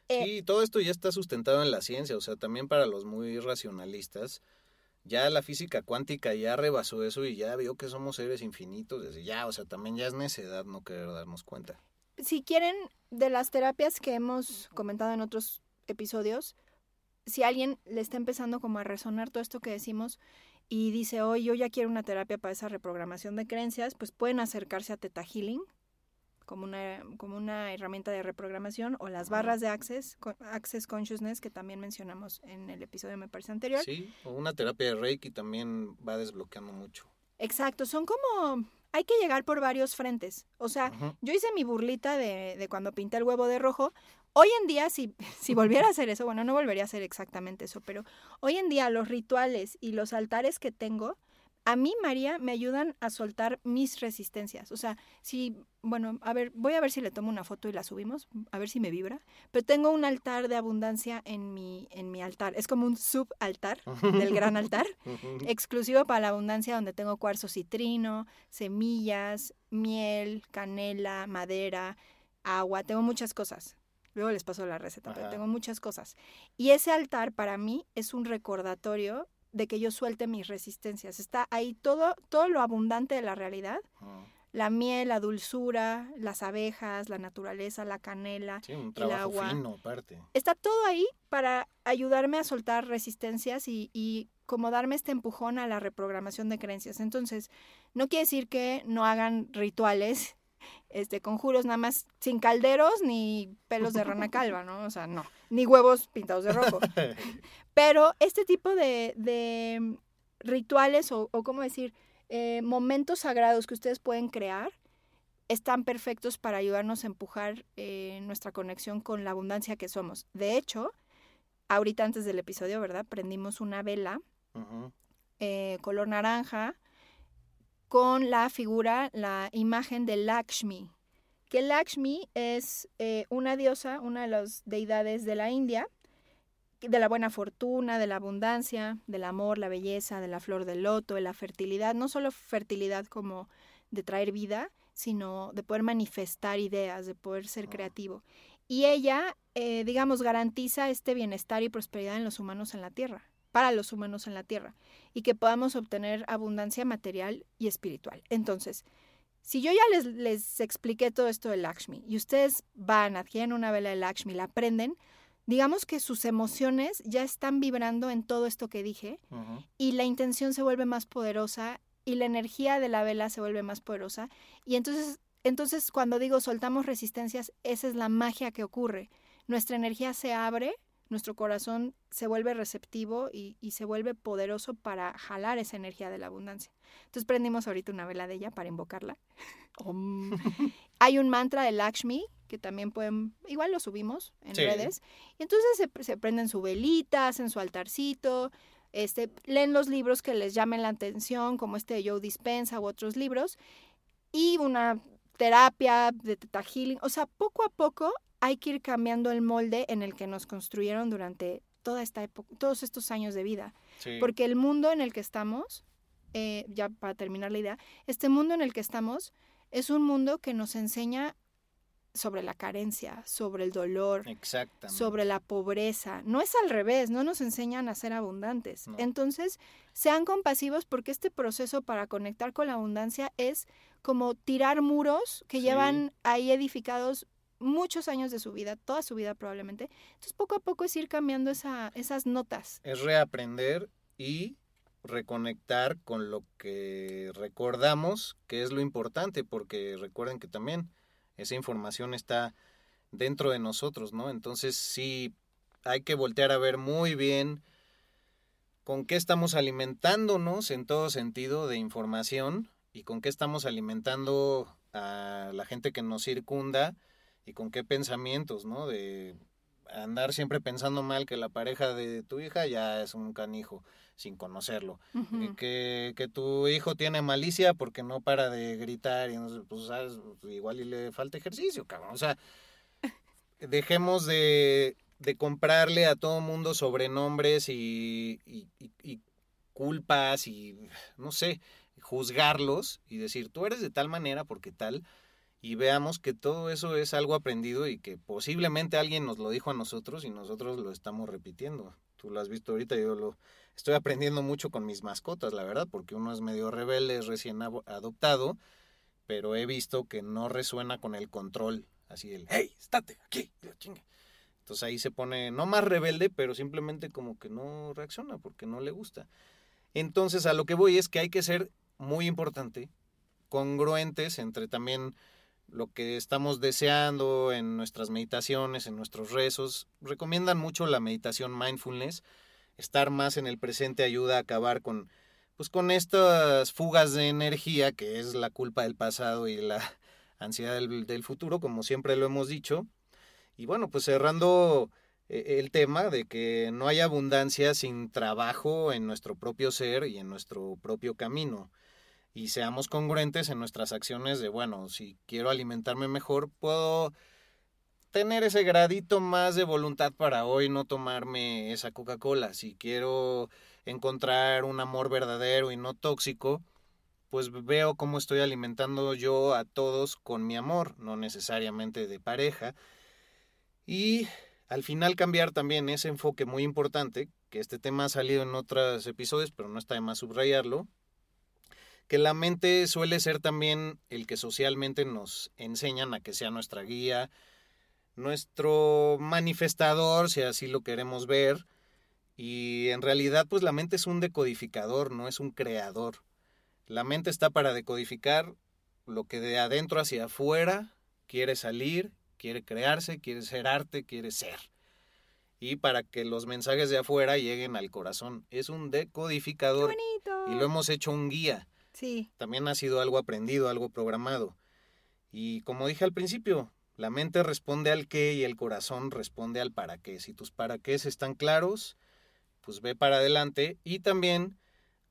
Eh, sí, todo esto ya está sustentado en la ciencia, o sea, también para los muy racionalistas, ya la física cuántica ya rebasó eso y ya vio que somos seres infinitos, desde ya, o sea, también ya es necedad no querer darnos cuenta. Si quieren, de las terapias que hemos comentado en otros episodios, si alguien le está empezando como a resonar todo esto que decimos y dice, hoy yo ya quiero una terapia para esa reprogramación de creencias, pues pueden acercarse a Teta Healing, como una, como una herramienta de reprogramación o las barras de Access, Access Consciousness que también mencionamos en el episodio me parece anterior. Sí, o una terapia de Reiki también va desbloqueando mucho. Exacto, son como hay que llegar por varios frentes. O sea, yo hice mi burlita de, de, cuando pinté el huevo de rojo. Hoy en día, si, si volviera a hacer eso, bueno, no volvería a hacer exactamente eso, pero hoy en día los rituales y los altares que tengo a mí, María, me ayudan a soltar mis resistencias. O sea, si, bueno, a ver, voy a ver si le tomo una foto y la subimos, a ver si me vibra. Pero tengo un altar de abundancia en mi, en mi altar. Es como un subaltar del gran altar, exclusivo para la abundancia, donde tengo cuarzo citrino, semillas, miel, canela, madera, agua. Tengo muchas cosas. Luego les paso la receta, pero tengo muchas cosas. Y ese altar para mí es un recordatorio de que yo suelte mis resistencias. Está ahí todo, todo lo abundante de la realidad. La miel, la dulzura, las abejas, la naturaleza, la canela, el agua. Fino, aparte. Está todo ahí para ayudarme a soltar resistencias y, y como darme este empujón a la reprogramación de creencias. Entonces, no quiere decir que no hagan rituales este, conjuros nada más sin calderos ni pelos de rana calva, ¿no? O sea, no, ni huevos pintados de rojo. Pero este tipo de, rituales o, o, ¿cómo decir? Eh, momentos sagrados que ustedes pueden crear están perfectos para ayudarnos a empujar eh, nuestra conexión con la abundancia que somos. De hecho, ahorita antes del episodio, ¿verdad? Prendimos una vela eh, color naranja con la figura, la imagen de Lakshmi, que Lakshmi es eh, una diosa, una de las deidades de la India, de la buena fortuna, de la abundancia, del amor, la belleza, de la flor del loto, de la fertilidad, no solo fertilidad como de traer vida, sino de poder manifestar ideas, de poder ser creativo. Y ella, eh, digamos, garantiza este bienestar y prosperidad en los humanos en la Tierra, para los humanos en la Tierra, y que podamos obtener abundancia material y espiritual. Entonces, si yo ya les, les expliqué todo esto del Lakshmi y ustedes van, adquieren una vela de Lakshmi, la aprenden, digamos que sus emociones ya están vibrando en todo esto que dije y la intención se vuelve más poderosa y la energía de la vela se vuelve más poderosa. Y entonces entonces cuando digo soltamos resistencias esa es la magia que ocurre. Nuestra energía se abre nuestro corazón se vuelve receptivo y, y, se vuelve poderoso para jalar esa energía de la abundancia. Entonces prendimos ahorita una vela de ella para invocarla. Hay un mantra de Lakshmi que también pueden, igual lo subimos en redes. Y entonces se, se, prenden su velita, hacen su altarcito, este, leen los libros que les llamen la atención, como este de Joe Dispensa u otros libros, y una terapia de Teta Healing. O sea, poco a poco hay que ir cambiando el molde en el que nos construyeron durante toda esta época, todos estos años de vida. Porque el mundo en el que estamos, eh, ya para terminar la idea, este mundo en el que estamos es un mundo que nos enseña sobre la carencia, sobre el dolor, sobre la pobreza. No es al revés, no nos enseñan a ser abundantes. Entonces, sean compasivos porque este proceso para conectar con la abundancia es como tirar muros que llevan ahí edificados muchos años de su vida, toda su vida probablemente. Entonces, poco a poco es ir cambiando esa, esas notas. Es reaprender y reconectar con lo que recordamos, que es lo importante, porque recuerden que también esa información está dentro de nosotros, ¿no? Entonces sí hay que voltear a ver muy bien con qué estamos alimentándonos en todo sentido de información y con qué estamos alimentando a la gente que nos circunda y con qué pensamientos, ¿no? De andar siempre pensando mal que la pareja de tu hija ya es un canijo sin conocerlo. que, que, tu hijo tiene malicia porque no para de gritar y no, pues, ¿sabes? igual y le falta ejercicio, cabrón. O sea, dejemos de, de comprarle a todo mundo sobrenombres y, y, y, culpas y, no sé, juzgarlos y decir, tú eres de tal manera porque tal y veamos que todo eso es algo aprendido y que posiblemente alguien nos lo dijo a nosotros y nosotros lo estamos repitiendo. Tú lo has visto ahorita, yo lo estoy aprendiendo mucho con mis mascotas, la verdad, porque uno es medio rebelde, es recién adoptado, pero he visto que no resuena con el control, así el, hey, estate aquí, chinga. Entonces ahí se pone, no más rebelde, pero simplemente como que no reacciona porque no le gusta. Entonces a lo que voy es que hay que ser muy importante, congruentes entre también lo que estamos deseando en nuestras meditaciones, en nuestros rezos. Recomiendan mucho la meditación mindfulness. Estar más en el presente ayuda a acabar con, pues, con estas fugas de energía que es la culpa del pasado y la ansiedad del, del futuro, como siempre lo hemos dicho. Y bueno, pues cerrando eh, el tema de que no hay abundancia sin trabajo en nuestro propio ser y en nuestro propio camino y seamos congruentes en nuestras acciones de, bueno, si quiero alimentarme mejor, puedo tener ese gradito más de voluntad para hoy no tomarme esa Coca-Cola. Si quiero encontrar un amor verdadero y no tóxico, pues veo cómo estoy alimentando yo a todos con mi amor, no necesariamente de pareja. Y al final cambiar también ese enfoque muy importante, que este tema ha salido en otros episodios, pero no está de más subrayarlo, que la mente suele ser también el que socialmente nos enseñan a que sea nuestra guía, nuestro manifestador, si así lo queremos ver, y en realidad pues la mente es un decodificador, no es un creador. La mente está para decodificar lo que de adentro hacia afuera quiere salir, quiere crearse, quiere ser arte, quiere ser. Y para que los mensajes de afuera lleguen al corazón. Es un decodificador. Y lo hemos hecho un guía. También ha sido algo aprendido, algo programado. Y como dije al principio, la mente responde al qué y el corazón responde al para qué. Si tus para qué están claros, pues ve para adelante. Y también,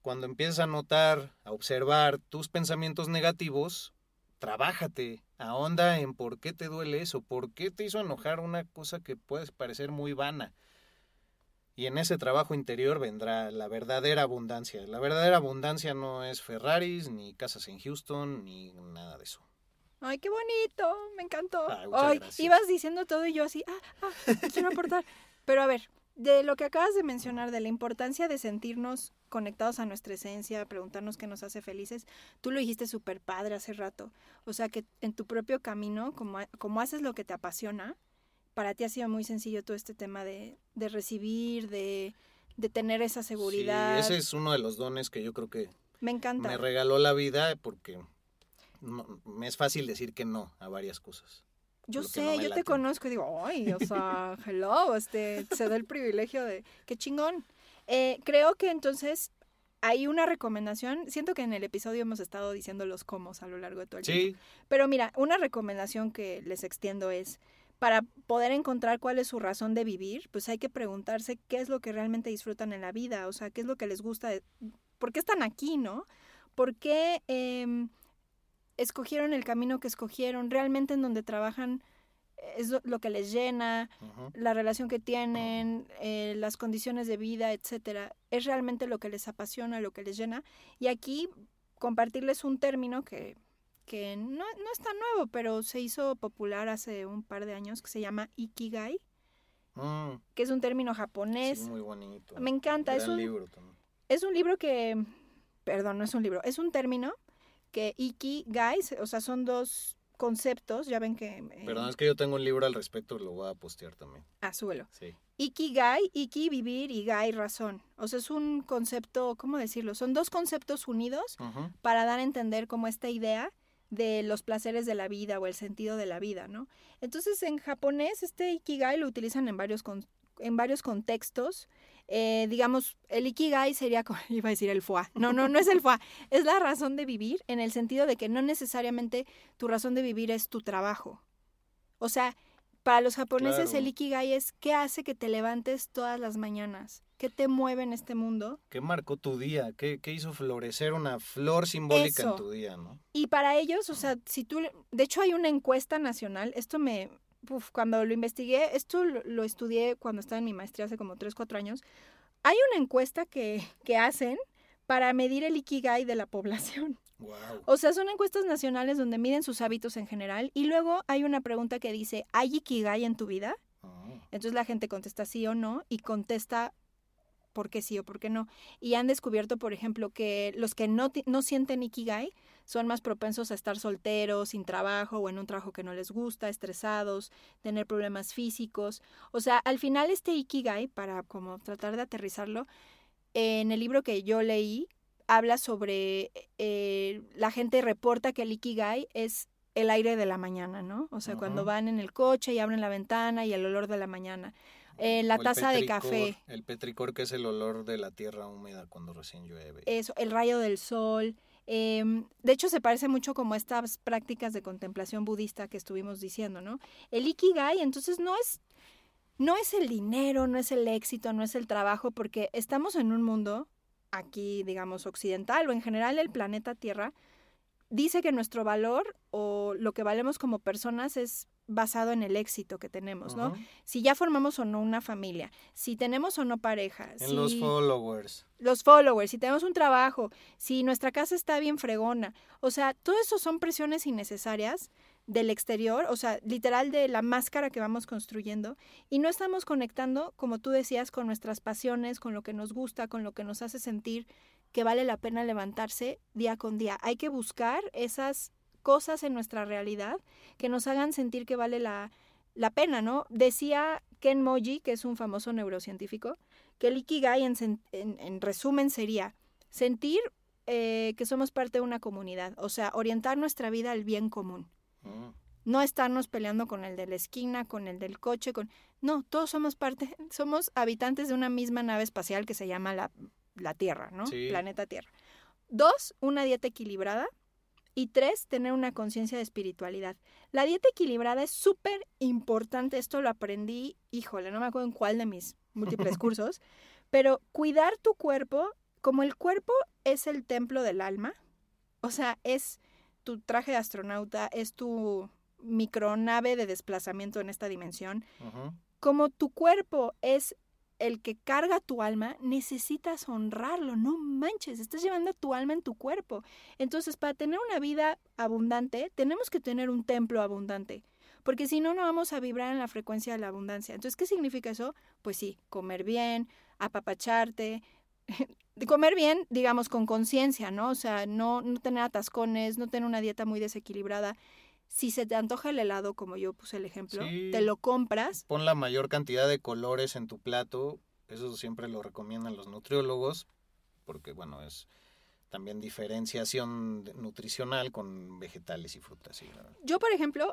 cuando empiezas a notar, a observar tus pensamientos negativos, trabájate, ahonda en por qué te duele eso, por qué te hizo enojar una cosa que puede parecer muy vana. Y en ese trabajo interior vendrá la verdadera abundancia. La verdadera abundancia no es Ferraris, ni casas en Houston, ni nada de eso. Ay, qué bonito, me encantó. Ay, ibas diciendo todo y yo así, ah, ah, quiero aportar. Pero a ver, de lo que acabas de mencionar, de la importancia de sentirnos conectados a nuestra esencia, preguntarnos qué nos hace felices, tú lo dijiste súper padre hace rato. O sea, que en tu propio camino, como, como haces lo que te apasiona, para ti ha sido muy sencillo todo este tema de, de recibir, de, de tener esa seguridad. Sí, ese es uno de los dones que yo creo que Me encanta. me regaló la vida porque no- me es fácil decir que no a varias cosas. Yo sé, no yo te conozco y digo, ay, o sea, hello, este, se da el privilegio de, qué chingón. Eh, creo que entonces hay una recomendación, siento que en el episodio hemos estado diciendo los cómo a lo largo de todo el tiempo. Sí, Pero mira, una recomendación que les extiendo es, para poder encontrar cuál es su razón de vivir, pues hay que preguntarse qué es lo que realmente disfrutan en la vida, o sea, qué es lo que les gusta, de- por qué están aquí, ¿no? ¿Por qué em, escogieron el camino que escogieron? ¿Realmente en donde trabajan es lo- que les llena? la relación que tienen, eh, las condiciones de vida, etcétera, es realmente lo que les apasiona, lo que les llena. Y aquí compartirles un término que, que no, no es tan nuevo, pero se hizo popular hace un par de años, que se llama Ikigai, mm, que es un término japonés. sí, muy bonito. Me encanta, es Gran un, libro también. es un libro que, perdón, no es un libro, es un término que Ikigai, o sea, son dos conceptos, ya ven que... eh, Perdón, es que yo tengo un libro al respecto, lo voy a postear también. ah, súbelo. Sí. Ikigai, Iki, vivir, y Gai, razón. O sea, es un concepto, ¿cómo decirlo? Son dos conceptos unidos para dar a entender como esta idea de los placeres de la vida o el sentido de la vida, ¿no? Entonces, en japonés, este Ikigai lo utilizan en varios, con- en varios contextos. Eh, digamos, el Ikigai sería, iba a decir el FUA. No, no, no es el FUA. Es la razón de vivir en el sentido de que no necesariamente tu razón de vivir es tu trabajo. O sea, para los japoneses Claro. el Ikigai es qué hace que te levantes todas las mañanas, qué te mueve en este mundo. ¿Qué marcó tu día? ¿Qué, qué hizo florecer una flor simbólica Eso. en tu día, no? Y para ellos, o sea, si tú, de hecho hay una encuesta nacional, esto me, uf, cuando lo investigué, esto lo, lo estudié cuando estaba en mi maestría hace como 3, 4 años, hay una encuesta que, que hacen para medir el Ikigai de la población. Wow. O sea, son encuestas nacionales donde miden sus hábitos en general y luego hay una pregunta que dice, ¿hay Ikigai en tu vida? Entonces la gente contesta sí o no y contesta por qué sí o por qué no. Y han descubierto, por ejemplo, que los que no, no sienten Ikigai son más propensos a estar solteros, sin trabajo o en un trabajo que no les gusta, estresados, tener problemas físicos. O sea, al final este Ikigai, para como tratar de aterrizarlo, en el libro que yo leí, habla sobre eh, la gente reporta que el Ikigai es el aire de la mañana, ¿no? O sea, cuando van en el coche y abren la ventana y el olor de la mañana. Eh, la O taza de café, El petricor que es el olor de la tierra húmeda cuando recién llueve. eso, el rayo del sol. em, de hecho, se parece mucho como estas prácticas de contemplación budista que estuvimos diciendo, ¿no? El Ikigai, entonces, no es, no es el dinero, no es el éxito, no es el trabajo, porque estamos en un mundo aquí, digamos, occidental o en general el planeta Tierra, dice que nuestro valor o lo que valemos como personas es basado en el éxito que tenemos, ¿no? Si ya formamos o no una familia, si tenemos o no pareja, En si los followers. los followers, si tenemos un trabajo, si nuestra casa está bien fregona. O sea, todo eso son presiones innecesarias del exterior, o sea, literal de la máscara que vamos construyendo y no estamos conectando, como tú decías, con nuestras pasiones, con lo que nos gusta, con lo que nos hace sentir que vale la pena levantarse día con día. Hay que buscar esas cosas en nuestra realidad que nos hagan sentir que vale la, la pena, ¿no? Decía Ken Moji, que es un famoso neurocientífico, que el Ikigai en, resumen sería sentir eh, que somos parte de una comunidad, o sea, orientar nuestra vida al bien común. Mm. No estarnos peleando con el de la esquina, con el del coche, con... No, todos somos parte, somos habitantes de una misma nave espacial que se llama la, la Tierra, ¿no? Sí. Planeta Tierra. Dos, una dieta equilibrada. Y tres, tener una conciencia de espiritualidad. La dieta equilibrada es súper importante. Esto lo aprendí, híjole, no me acuerdo en cuál de mis múltiples cursos. Pero cuidar tu cuerpo, como el cuerpo es el templo del alma, o sea, es tu traje de astronauta, es tu micronave de desplazamiento en esta dimensión. Como tu cuerpo es el que carga tu alma, necesitas honrarlo, no manches, estás llevando tu alma en tu cuerpo. Entonces, para tener una vida abundante, tenemos que tener un templo abundante, porque si no, no vamos a vibrar en la frecuencia de la abundancia. Entonces, ¿qué significa eso? Pues sí, comer bien, apapacharte, comer bien, digamos, con conciencia, ¿no? O sea, no, no tener atascones, no tener una dieta muy desequilibrada si se te antoja el helado, como yo puse el ejemplo, te lo compras. Pon la mayor cantidad de colores en tu plato. Eso siempre lo recomiendan los nutriólogos, porque bueno, es también diferenciación nutricional con vegetales y frutas. Yo, por ejemplo,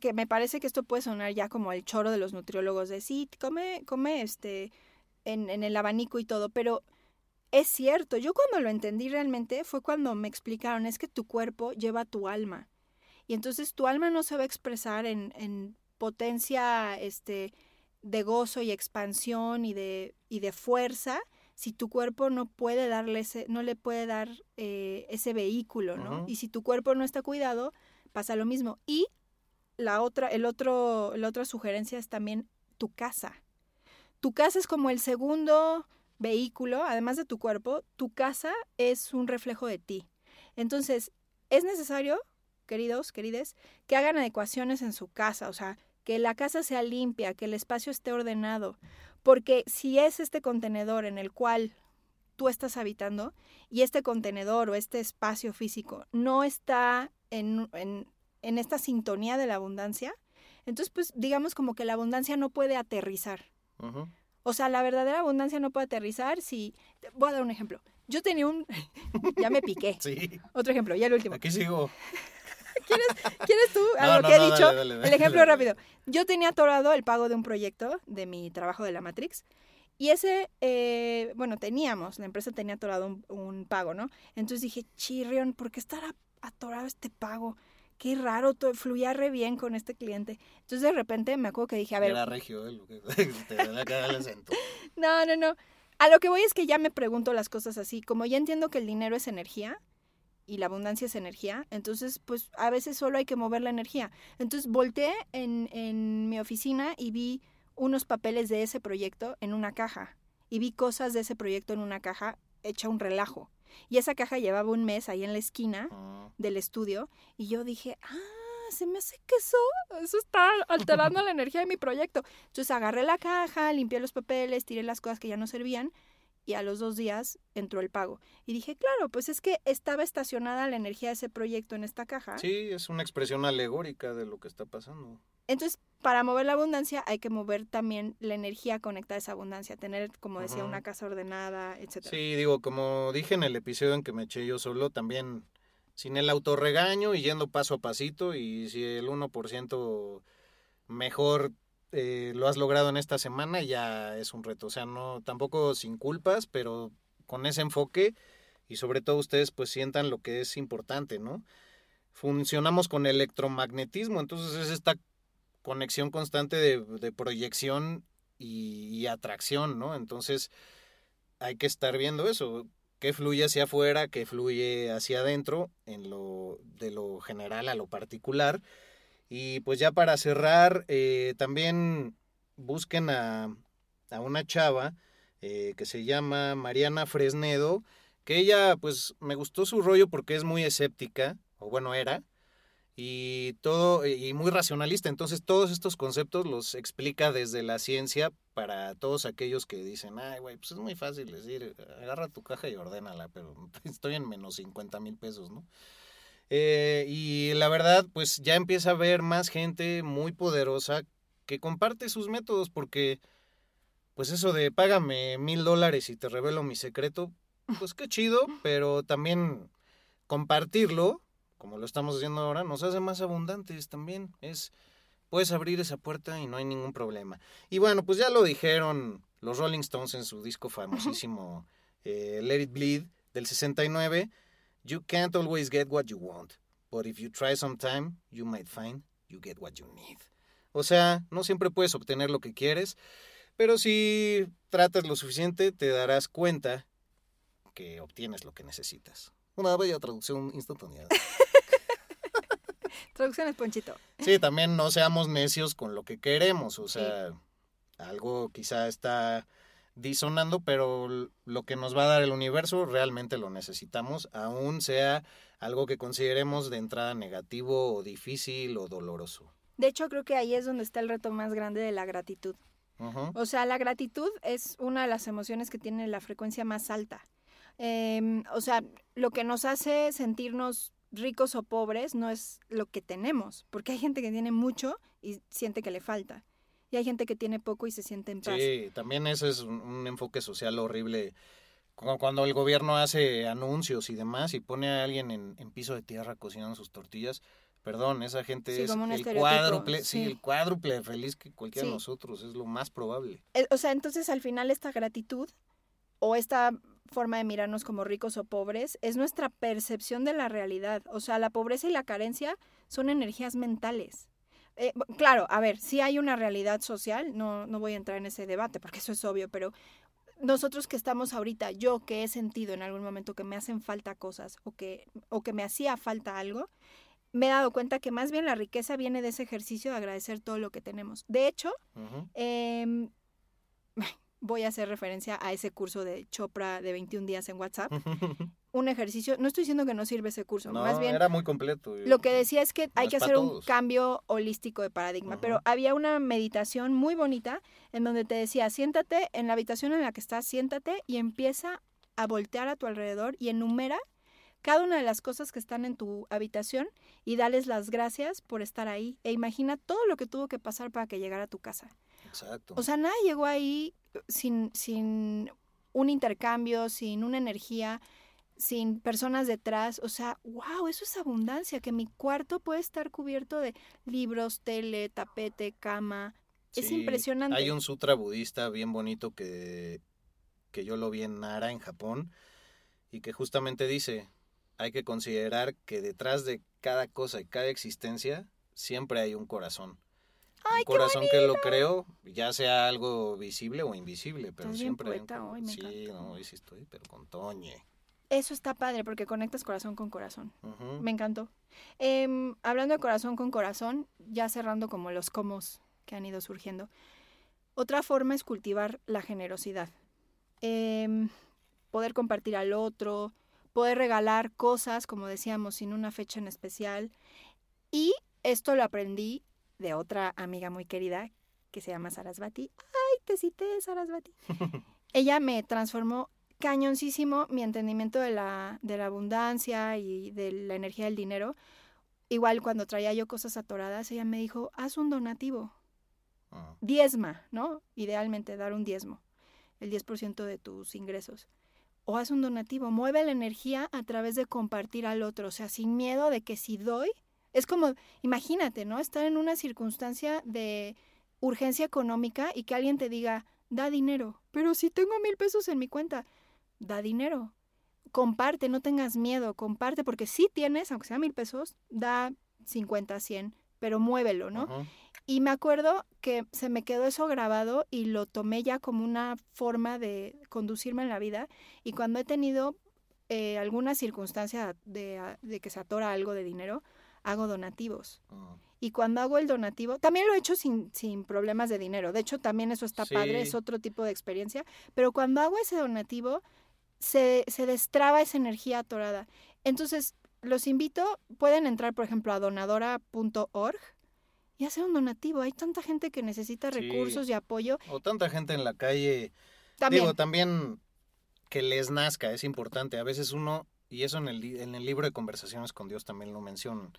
que me parece que esto puede sonar ya como el choro de los nutriólogos de sí, come, come este en, en el abanico y todo, pero es cierto, yo cuando lo entendí realmente fue cuando me explicaron, es que tu cuerpo lleva tu alma. Y entonces tu alma no se va a expresar en, en potencia este, de gozo y expansión y de, y de fuerza si tu cuerpo no puede darle ese, no le puede dar eh, ese vehículo, ¿no? Y si tu cuerpo no está cuidado, pasa lo mismo. Y la otra, el otro, la otra sugerencia es también tu casa. Tu casa es como el segundo vehículo, además de tu cuerpo, tu casa es un reflejo de ti. Entonces, es necesario queridos, querides, que hagan adecuaciones en su casa, o sea, que la casa sea limpia, que el espacio esté ordenado, porque si es este contenedor en el cual tú estás habitando y este contenedor o este espacio físico no está en, en, esta sintonía de la abundancia, entonces pues digamos como que la abundancia no puede aterrizar. O sea, la verdadera abundancia no puede aterrizar si... Voy a dar un ejemplo. Yo tenía un... ya me piqué. Sí. Otro ejemplo, ya el último. Aquí sigo. ¿Quieres, ¿Quieres tú a lo que he dicho? el ejemplo rápido. Yo tenía atorado el pago de un proyecto de mi trabajo de la Matrix. Y ese, eh, bueno, teníamos, la empresa tenía atorado un, pago, ¿no? Entonces dije, chirrión, ¿por qué estará atorado este pago? Qué raro, todo, fluía re bien con este cliente. Entonces de repente me acuerdo que dije, a ver... Era regio, ¿eh? te No, no, no. A lo que voy es que ya me pregunto las cosas así. Como ya entiendo que el dinero es energía, y la abundancia es energía, entonces pues a veces solo hay que mover la energía. Entonces volteé en, en mi oficina y vi unos papeles de ese proyecto en una caja y vi cosas de ese proyecto en una caja hecha un relajo. Y esa caja llevaba un mes ahí en la esquina ah. del estudio y yo dije, ah, se me hace que eso, eso está alterando la energía de mi proyecto. Entonces agarré la caja, limpié los papeles, tiré las cosas que ya no servían y a los dos días entró el pago. Y dije, claro, pues es que estaba estacionada la energía de ese proyecto en esta caja. Sí, es una expresión alegórica de lo que está pasando. Entonces, para mover la abundancia hay que mover también la energía conectada a esa abundancia, tener, como decía, una casa ordenada, etc. Sí, digo, como dije en el episodio en que me eché yo solo, también sin el autorregaño y yendo paso a pasito y si el 1% mejor eh, lo has logrado en esta semana, ya es un reto. O sea, no, tampoco sin culpas, pero con ese enfoque y sobre todo ustedes pues sientan lo que es importante, ¿no? Funcionamos con electromagnetismo, entonces es esta conexión constante de, proyección y, atracción, ¿no? Entonces hay que estar viendo eso, que fluye hacia afuera, que fluye hacia adentro, en lo, de lo general a lo particular y pues ya para cerrar, eh, también busquen a, una chava eh, que se llama Mariana Fresnedo, que ella pues me gustó su rollo porque es muy escéptica, o bueno era, y todo y muy racionalista. Entonces todos estos conceptos los explica desde la ciencia para todos aquellos que dicen ay güey pues es muy fácil decir agarra tu caja y ordénala pero estoy en menos 50 mil pesos no eh, y la verdad, pues ya empieza a haber más gente muy poderosa que comparte sus métodos porque, pues eso de págame mil dólares y te revelo mi secreto, pues qué chido, pero también compartirlo, como lo estamos haciendo ahora, nos hace más abundantes también. Es, puedes abrir esa puerta y no hay ningún problema. Y bueno, pues ya lo dijeron los Rolling Stones en su disco famosísimo eh, Let It Bleed del 69 You can't always get what you want, but if you try sometime, you might find you get what you need. O sea, no siempre puedes obtener lo que quieres, pero si tratas lo suficiente, te darás cuenta que obtienes lo que necesitas. Una bella traducción instantánea. Traducciones, Ponchito. Sí, también no seamos necios con lo que queremos. O sea, algo quizá está disonando, pero lo que nos va a dar el universo realmente lo necesitamos, aún sea algo que consideremos de entrada negativo o difícil o doloroso. De hecho, creo que ahí es donde está el reto más grande de la gratitud. O sea, la gratitud es una de las emociones que tiene la frecuencia más alta. Em, o sea, lo que nos hace sentirnos ricos o pobres no es lo que tenemos, porque hay gente que tiene mucho y siente que le falta. Y hay gente que tiene poco y se siente en paz. Sí, también eso es un, un enfoque social horrible. Cu- Cuando el gobierno hace anuncios y demás y pone a alguien en, en piso de tierra cocinando sus tortillas, perdón, esa gente Sí, es el cuádruple, sí. sí. el cuádruple feliz que cualquiera Sí. de nosotros, es lo más probable. Eh, O sea, entonces al final esta gratitud o esta forma de mirarnos como ricos o pobres es nuestra percepción de la realidad. O sea, la pobreza y la carencia son energías mentales. Eh, claro, a ver, sí hay una realidad social, no, no voy a entrar en ese debate porque eso es obvio, pero nosotros que estamos ahorita, yo que he sentido en algún momento que me hacen falta cosas o que, o que me hacía falta algo, me he dado cuenta que más bien la riqueza viene de ese ejercicio de agradecer todo lo que tenemos. De hecho, voy a hacer referencia a ese curso de Chopra de 21 días en WhatsApp. Un ejercicio, no estoy diciendo que no sirve ese curso, no, más bien era muy completo. lo que decía es que hay es que hacer un cambio holístico de paradigma, pero había una meditación muy bonita en donde te decía, siéntate en la habitación en la que estás, siéntate y empieza a voltear a tu alrededor y enumera cada una de las cosas que están en tu habitación y dales las gracias por estar ahí e imagina todo lo que tuvo que pasar para que llegara a tu casa. Exacto. O sea, nadie llegó ahí sin, sin un intercambio, sin una energía, sin personas detrás. O sea, wow, eso es abundancia, que mi cuarto puede estar cubierto de libros, tele, tapete, cama. es impresionante. Hay un sutra budista bien bonito que, que yo lo vi en Nara, en Japón, y que justamente dice, hay que considerar que detrás de cada cosa y cada existencia siempre hay un corazón. ¡Ay, un qué corazón que lo creó, ya sea algo visible o invisible, pero Estás bien siempre un poeta hoy, me Sí, encanta. no, hoy sí estoy, pero con Toñe. Eso está padre porque conectas corazón con corazón. Me encantó. Em, hablando de corazón con corazón, ya cerrando como los comos que han ido surgiendo. Otra forma es cultivar la generosidad. Em, poder compartir al otro, poder regalar cosas, como decíamos, sin una fecha en especial. Y esto lo aprendí de otra amiga muy querida que se llama Sarasvati. ¡Ay, te cité, Sarasvati! Ella me transformó cañoncísimo mi entendimiento de la, de la abundancia y de la energía del dinero. Igual cuando traía yo cosas atoradas, ella me dijo, haz un donativo, Ah, diezma, ¿no? Idealmente dar un diezmo, el 10% de tus ingresos. O haz un donativo, mueve la energía a través de compartir al otro, o sea, sin miedo de que si doy, es como, imagínate, ¿no? Estar en una circunstancia de urgencia económica y que alguien te diga, da dinero, pero si tengo mil pesos en mi cuenta, da dinero. Comparte, no tengas miedo, comparte, porque si tienes, aunque sea mil pesos, da 50, 100, pero muévelo, ¿no? Y me acuerdo que se me quedó eso grabado y lo tomé ya como una forma de conducirme en la vida. Y cuando he tenido eh, alguna circunstancia de, de que se atora algo de dinero, hago donativos. Ah. Y cuando hago el donativo, también lo he hecho sin, sin problemas de dinero. De hecho, también eso está padre, es otro tipo de experiencia. Pero cuando hago ese donativo, se, se destraba esa energía atorada. Entonces, los invito, pueden entrar, por ejemplo, a donadora.org y hacer un donativo. Hay tanta gente que necesita Sí. recursos y apoyo. O tanta gente en la calle También, Digo, también que les nazca es importante. A veces uno, y eso en el, en el libro de conversaciones con Dios también lo mencionan,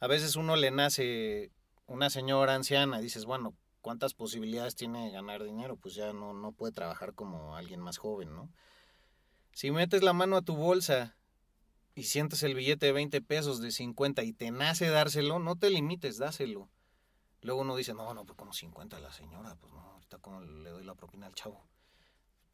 a veces uno le nace una señora anciana, dices, bueno, ¿cuántas posibilidades tiene de ganar dinero? Pues ya no, no puede trabajar como alguien más joven, ¿no? Si metes la mano a tu bolsa y sientes el billete de 20 pesos, de 50 y te nace dárselo, no te limites, dáselo. Luego uno dice, no, no, pues como 50 a la señora, pues no, ahorita como le doy la propina al chavo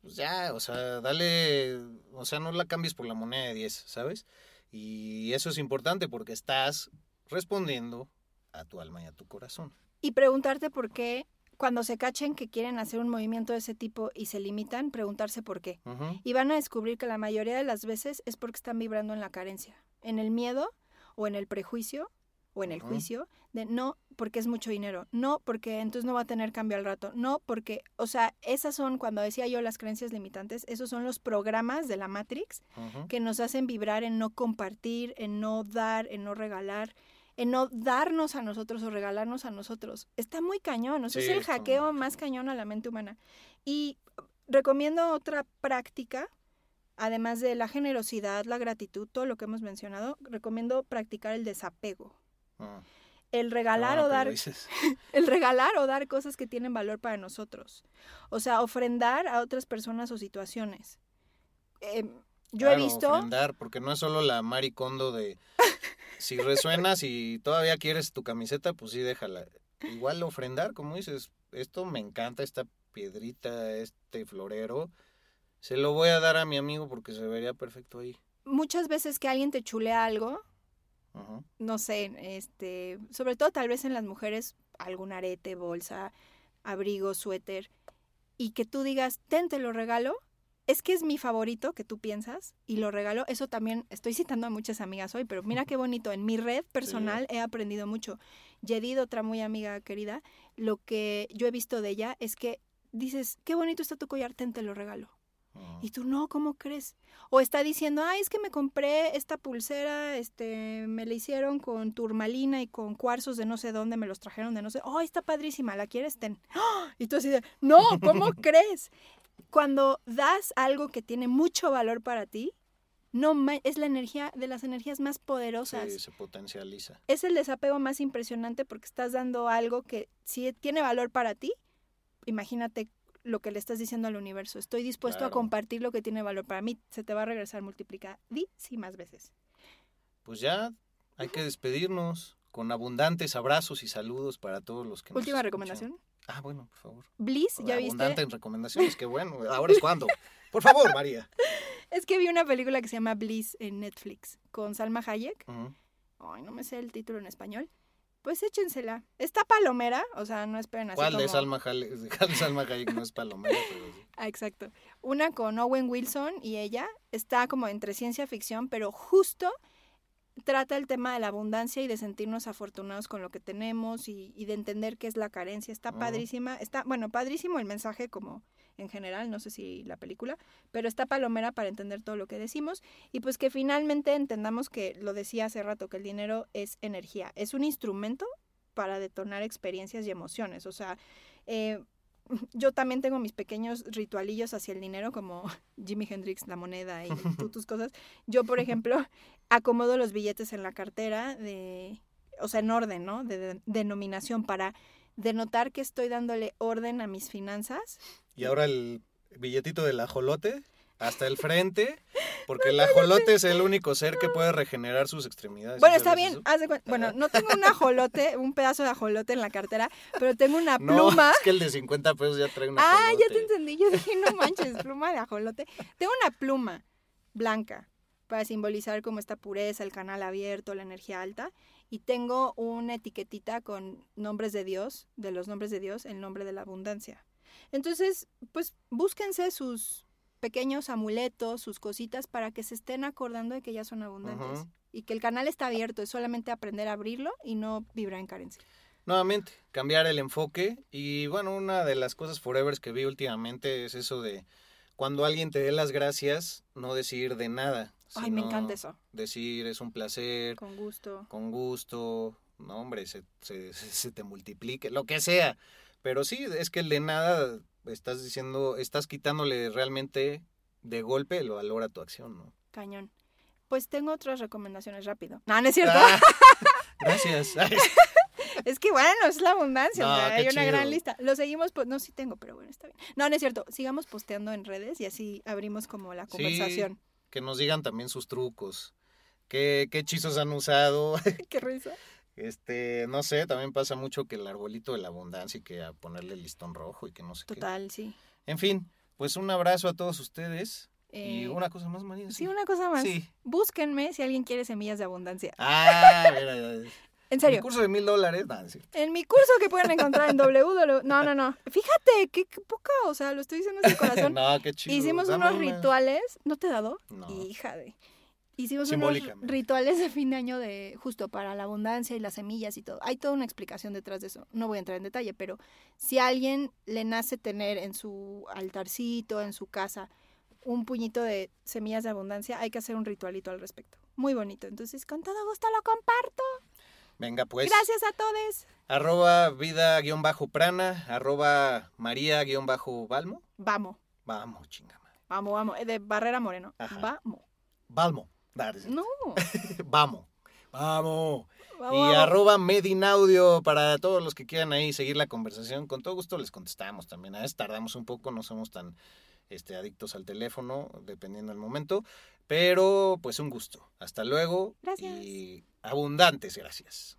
pues ya, o sea, dale, o sea, no la cambies por la moneda de 10, ¿sabes? Y eso es importante porque estás respondiendo a tu alma y a tu corazón. y preguntarte por qué, cuando se cachen que quieren hacer un movimiento de ese tipo y se limitan, preguntarse por qué. Y van a descubrir que la mayoría de las veces es porque están vibrando en la carencia, en el miedo o en el prejuicio o en el juicio de no porque es mucho dinero, no porque entonces no va a tener cambio al rato, no porque, o sea, esas son, cuando decía yo las creencias limitantes, esos son los programas de la Matrix que nos hacen vibrar en no compartir, en no dar, en no regalar, en no darnos a nosotros o regalarnos a nosotros. Está muy cañón, o sea, Sí, es el hackeo más cañón a la mente humana. Y recomiendo otra práctica, además de la generosidad, la gratitud, todo lo que hemos mencionado, recomiendo practicar el desapego. Ah, El regalar bueno o dar el regalar o dar cosas que tienen valor para nosotros. O sea, ofrendar a otras personas o situaciones. Em, yo he Claro, visto... ofrendar, porque no es solo la maricondo de si resuenas y todavía quieres tu camiseta, pues sí, déjala. Igual ofrendar, como dices, esto me encanta, esta piedrita, este florero, se lo voy a dar a mi amigo porque se vería perfecto ahí. muchas veces que alguien te chulea algo, No sé, este, sobre todo tal vez en las mujeres, algún arete, bolsa, abrigo, suéter, y que tú digas, ten, te lo regalo, es que es mi favorito que tú piensas y lo regalo. Eso también, estoy citando a muchas amigas hoy, pero mira qué bonito, en mi red personal he aprendido mucho. Yedid, otra muy amiga querida, lo que yo he visto de ella es que dices, qué bonito está tu collar, ten, te lo regalo. Y tú, no, ¿cómo crees? O está diciendo, ay, es que me compré esta pulsera, este, me la hicieron con turmalina y con cuarzos de no sé dónde, me los trajeron de no sé, ay, está padrísima, ¿la quieres? Ten. ¡Ah! Y tú así de, no, ¿cómo crees? Cuando das algo que tiene mucho valor para ti, no es la energía de las energías más poderosas. Sí, se potencializa. Es el desapego más impresionante porque estás dando algo que si tiene valor para ti, imagínate lo que le estás diciendo al universo. Estoy dispuesto a compartir lo que tiene valor para mí. Se te va a regresar multiplicadísimas veces. Pues ya hay que despedirnos con abundantes abrazos y saludos para todos los que nos Última recomendación. Ah, bueno, por favor. Bliss, ¿ya Abundante viste? en recomendaciones, qué bueno. Ahora es cuando. Por favor, María. Es que vi una película que se llama Bliss en Netflix con Salma Hayek. Ay, no me sé el título en español. Pues échensela. Está palomera, o sea, no esperen así ¿Cuál de como- Salma, Jale- de Salma Hayek no es palomera? Pero sí. Ah, exacto. Una con Owen Wilson y ella está como entre ciencia ficción, pero justo trata el tema de la abundancia y de sentirnos afortunados con lo que tenemos y, y de entender qué es la carencia. Está padrísima, está, bueno, padrísimo el mensaje como en general, no sé si la película, pero está palomera para entender todo lo que decimos y pues que finalmente entendamos que, lo decía hace rato, que el dinero es energía, es un instrumento para detonar experiencias y emociones. O sea, eh, yo también tengo mis pequeños ritualillos hacia el dinero, como Jimi Hendrix, la moneda y tú tus cosas. Yo, por ejemplo, acomodo los billetes en la cartera, de, o sea, en orden, ¿no? De, de- denominación para denotar que estoy dándole orden a mis finanzas. Y ahora el billetito del ajolote hasta el frente, porque el ajolote es el único ser que puede regenerar sus extremidades. Bueno, ¿sí está bien, haz de Bueno, no tengo un ajolote, un pedazo de ajolote en la cartera, pero tengo una No, pluma. es que el de 50 pesos ya trae un Ah, ya te entendí. Yo dije, no manches, pluma de ajolote. Tengo una pluma blanca para simbolizar como esta pureza, el canal abierto, la energía alta. Y tengo una etiquetita con nombres de Dios, de los nombres de Dios, el nombre de la abundancia. Entonces, pues búsquense sus pequeños amuletos, sus cositas para que se estén acordando de que ya son abundantes. Y que el canal está abierto, es solamente aprender a abrirlo y no vibrar en carencia. Nuevamente, cambiar el enfoque. Y bueno, una de las cosas forevers que vi últimamente es eso de cuando alguien te dé las gracias, no decir de nada. Ay, me encanta eso. Decir es un placer, Con gusto. con gusto, no hombre, se, se- se te multiplique, lo que sea. Pero sí, es que el de nada estás diciendo, estás quitándole realmente de golpe el valor a tu acción, ¿no? Cañón. Pues tengo otras recomendaciones rápido. No, no es cierto. Ah, gracias. Ay, Es que bueno, es la abundancia. o No, sea, qué hay una gran lista. Lo seguimos, pues no, sí tengo, pero bueno, está bien. No, no es cierto. Sigamos posteando en redes y así abrimos como la Sí. conversación. que nos digan también sus trucos. ¿Qué, qué hechizos han usado? Qué risa. Este, no sé, también pasa mucho que el arbolito de la abundancia y que a ponerle el listón rojo y que no sé qué. Total, sí. En fin, pues un abrazo a todos ustedes. y Eh, una cosa más, María. Sí, una cosa más. Sí. Búsquenme si alguien quiere semillas de abundancia. Ah, mira, En Mi serio. curso de mil dólares. sí. En mi curso que pueden encontrar en www. No, no, no. Fíjate, qué, qué poca, o sea, lo estoy diciendo sin corazón. no, qué chido. Hicimos Dame unos una. rituales. ¿No te he dado? No. Hija de. Hicimos unos rituales de fin de año de justo para la abundancia y las semillas y todo. Hay toda una explicación detrás de eso. No voy a entrar en detalle, pero si a alguien le nace tener en su altarcito, en su casa, un puñito de semillas de abundancia, hay que hacer un ritualito al respecto. Muy bonito. Entonces, con todo gusto lo comparto. Venga, pues. Gracias a todos. Arroba vida-prana, arroba maría-balmo. Vamos. Vamos, chingama. Vamos, vamos. De Barrera Moreno. Vamos. Balmo. No. vamos. Vamos. y arroba Medinaudio para todos los que quieran ahí seguir la conversación. Con todo gusto les contestamos también. A veces tardamos un poco, no somos tan este, adictos al teléfono, dependiendo del momento. Pero pues un gusto. Hasta luego. Gracias. Y abundantes gracias.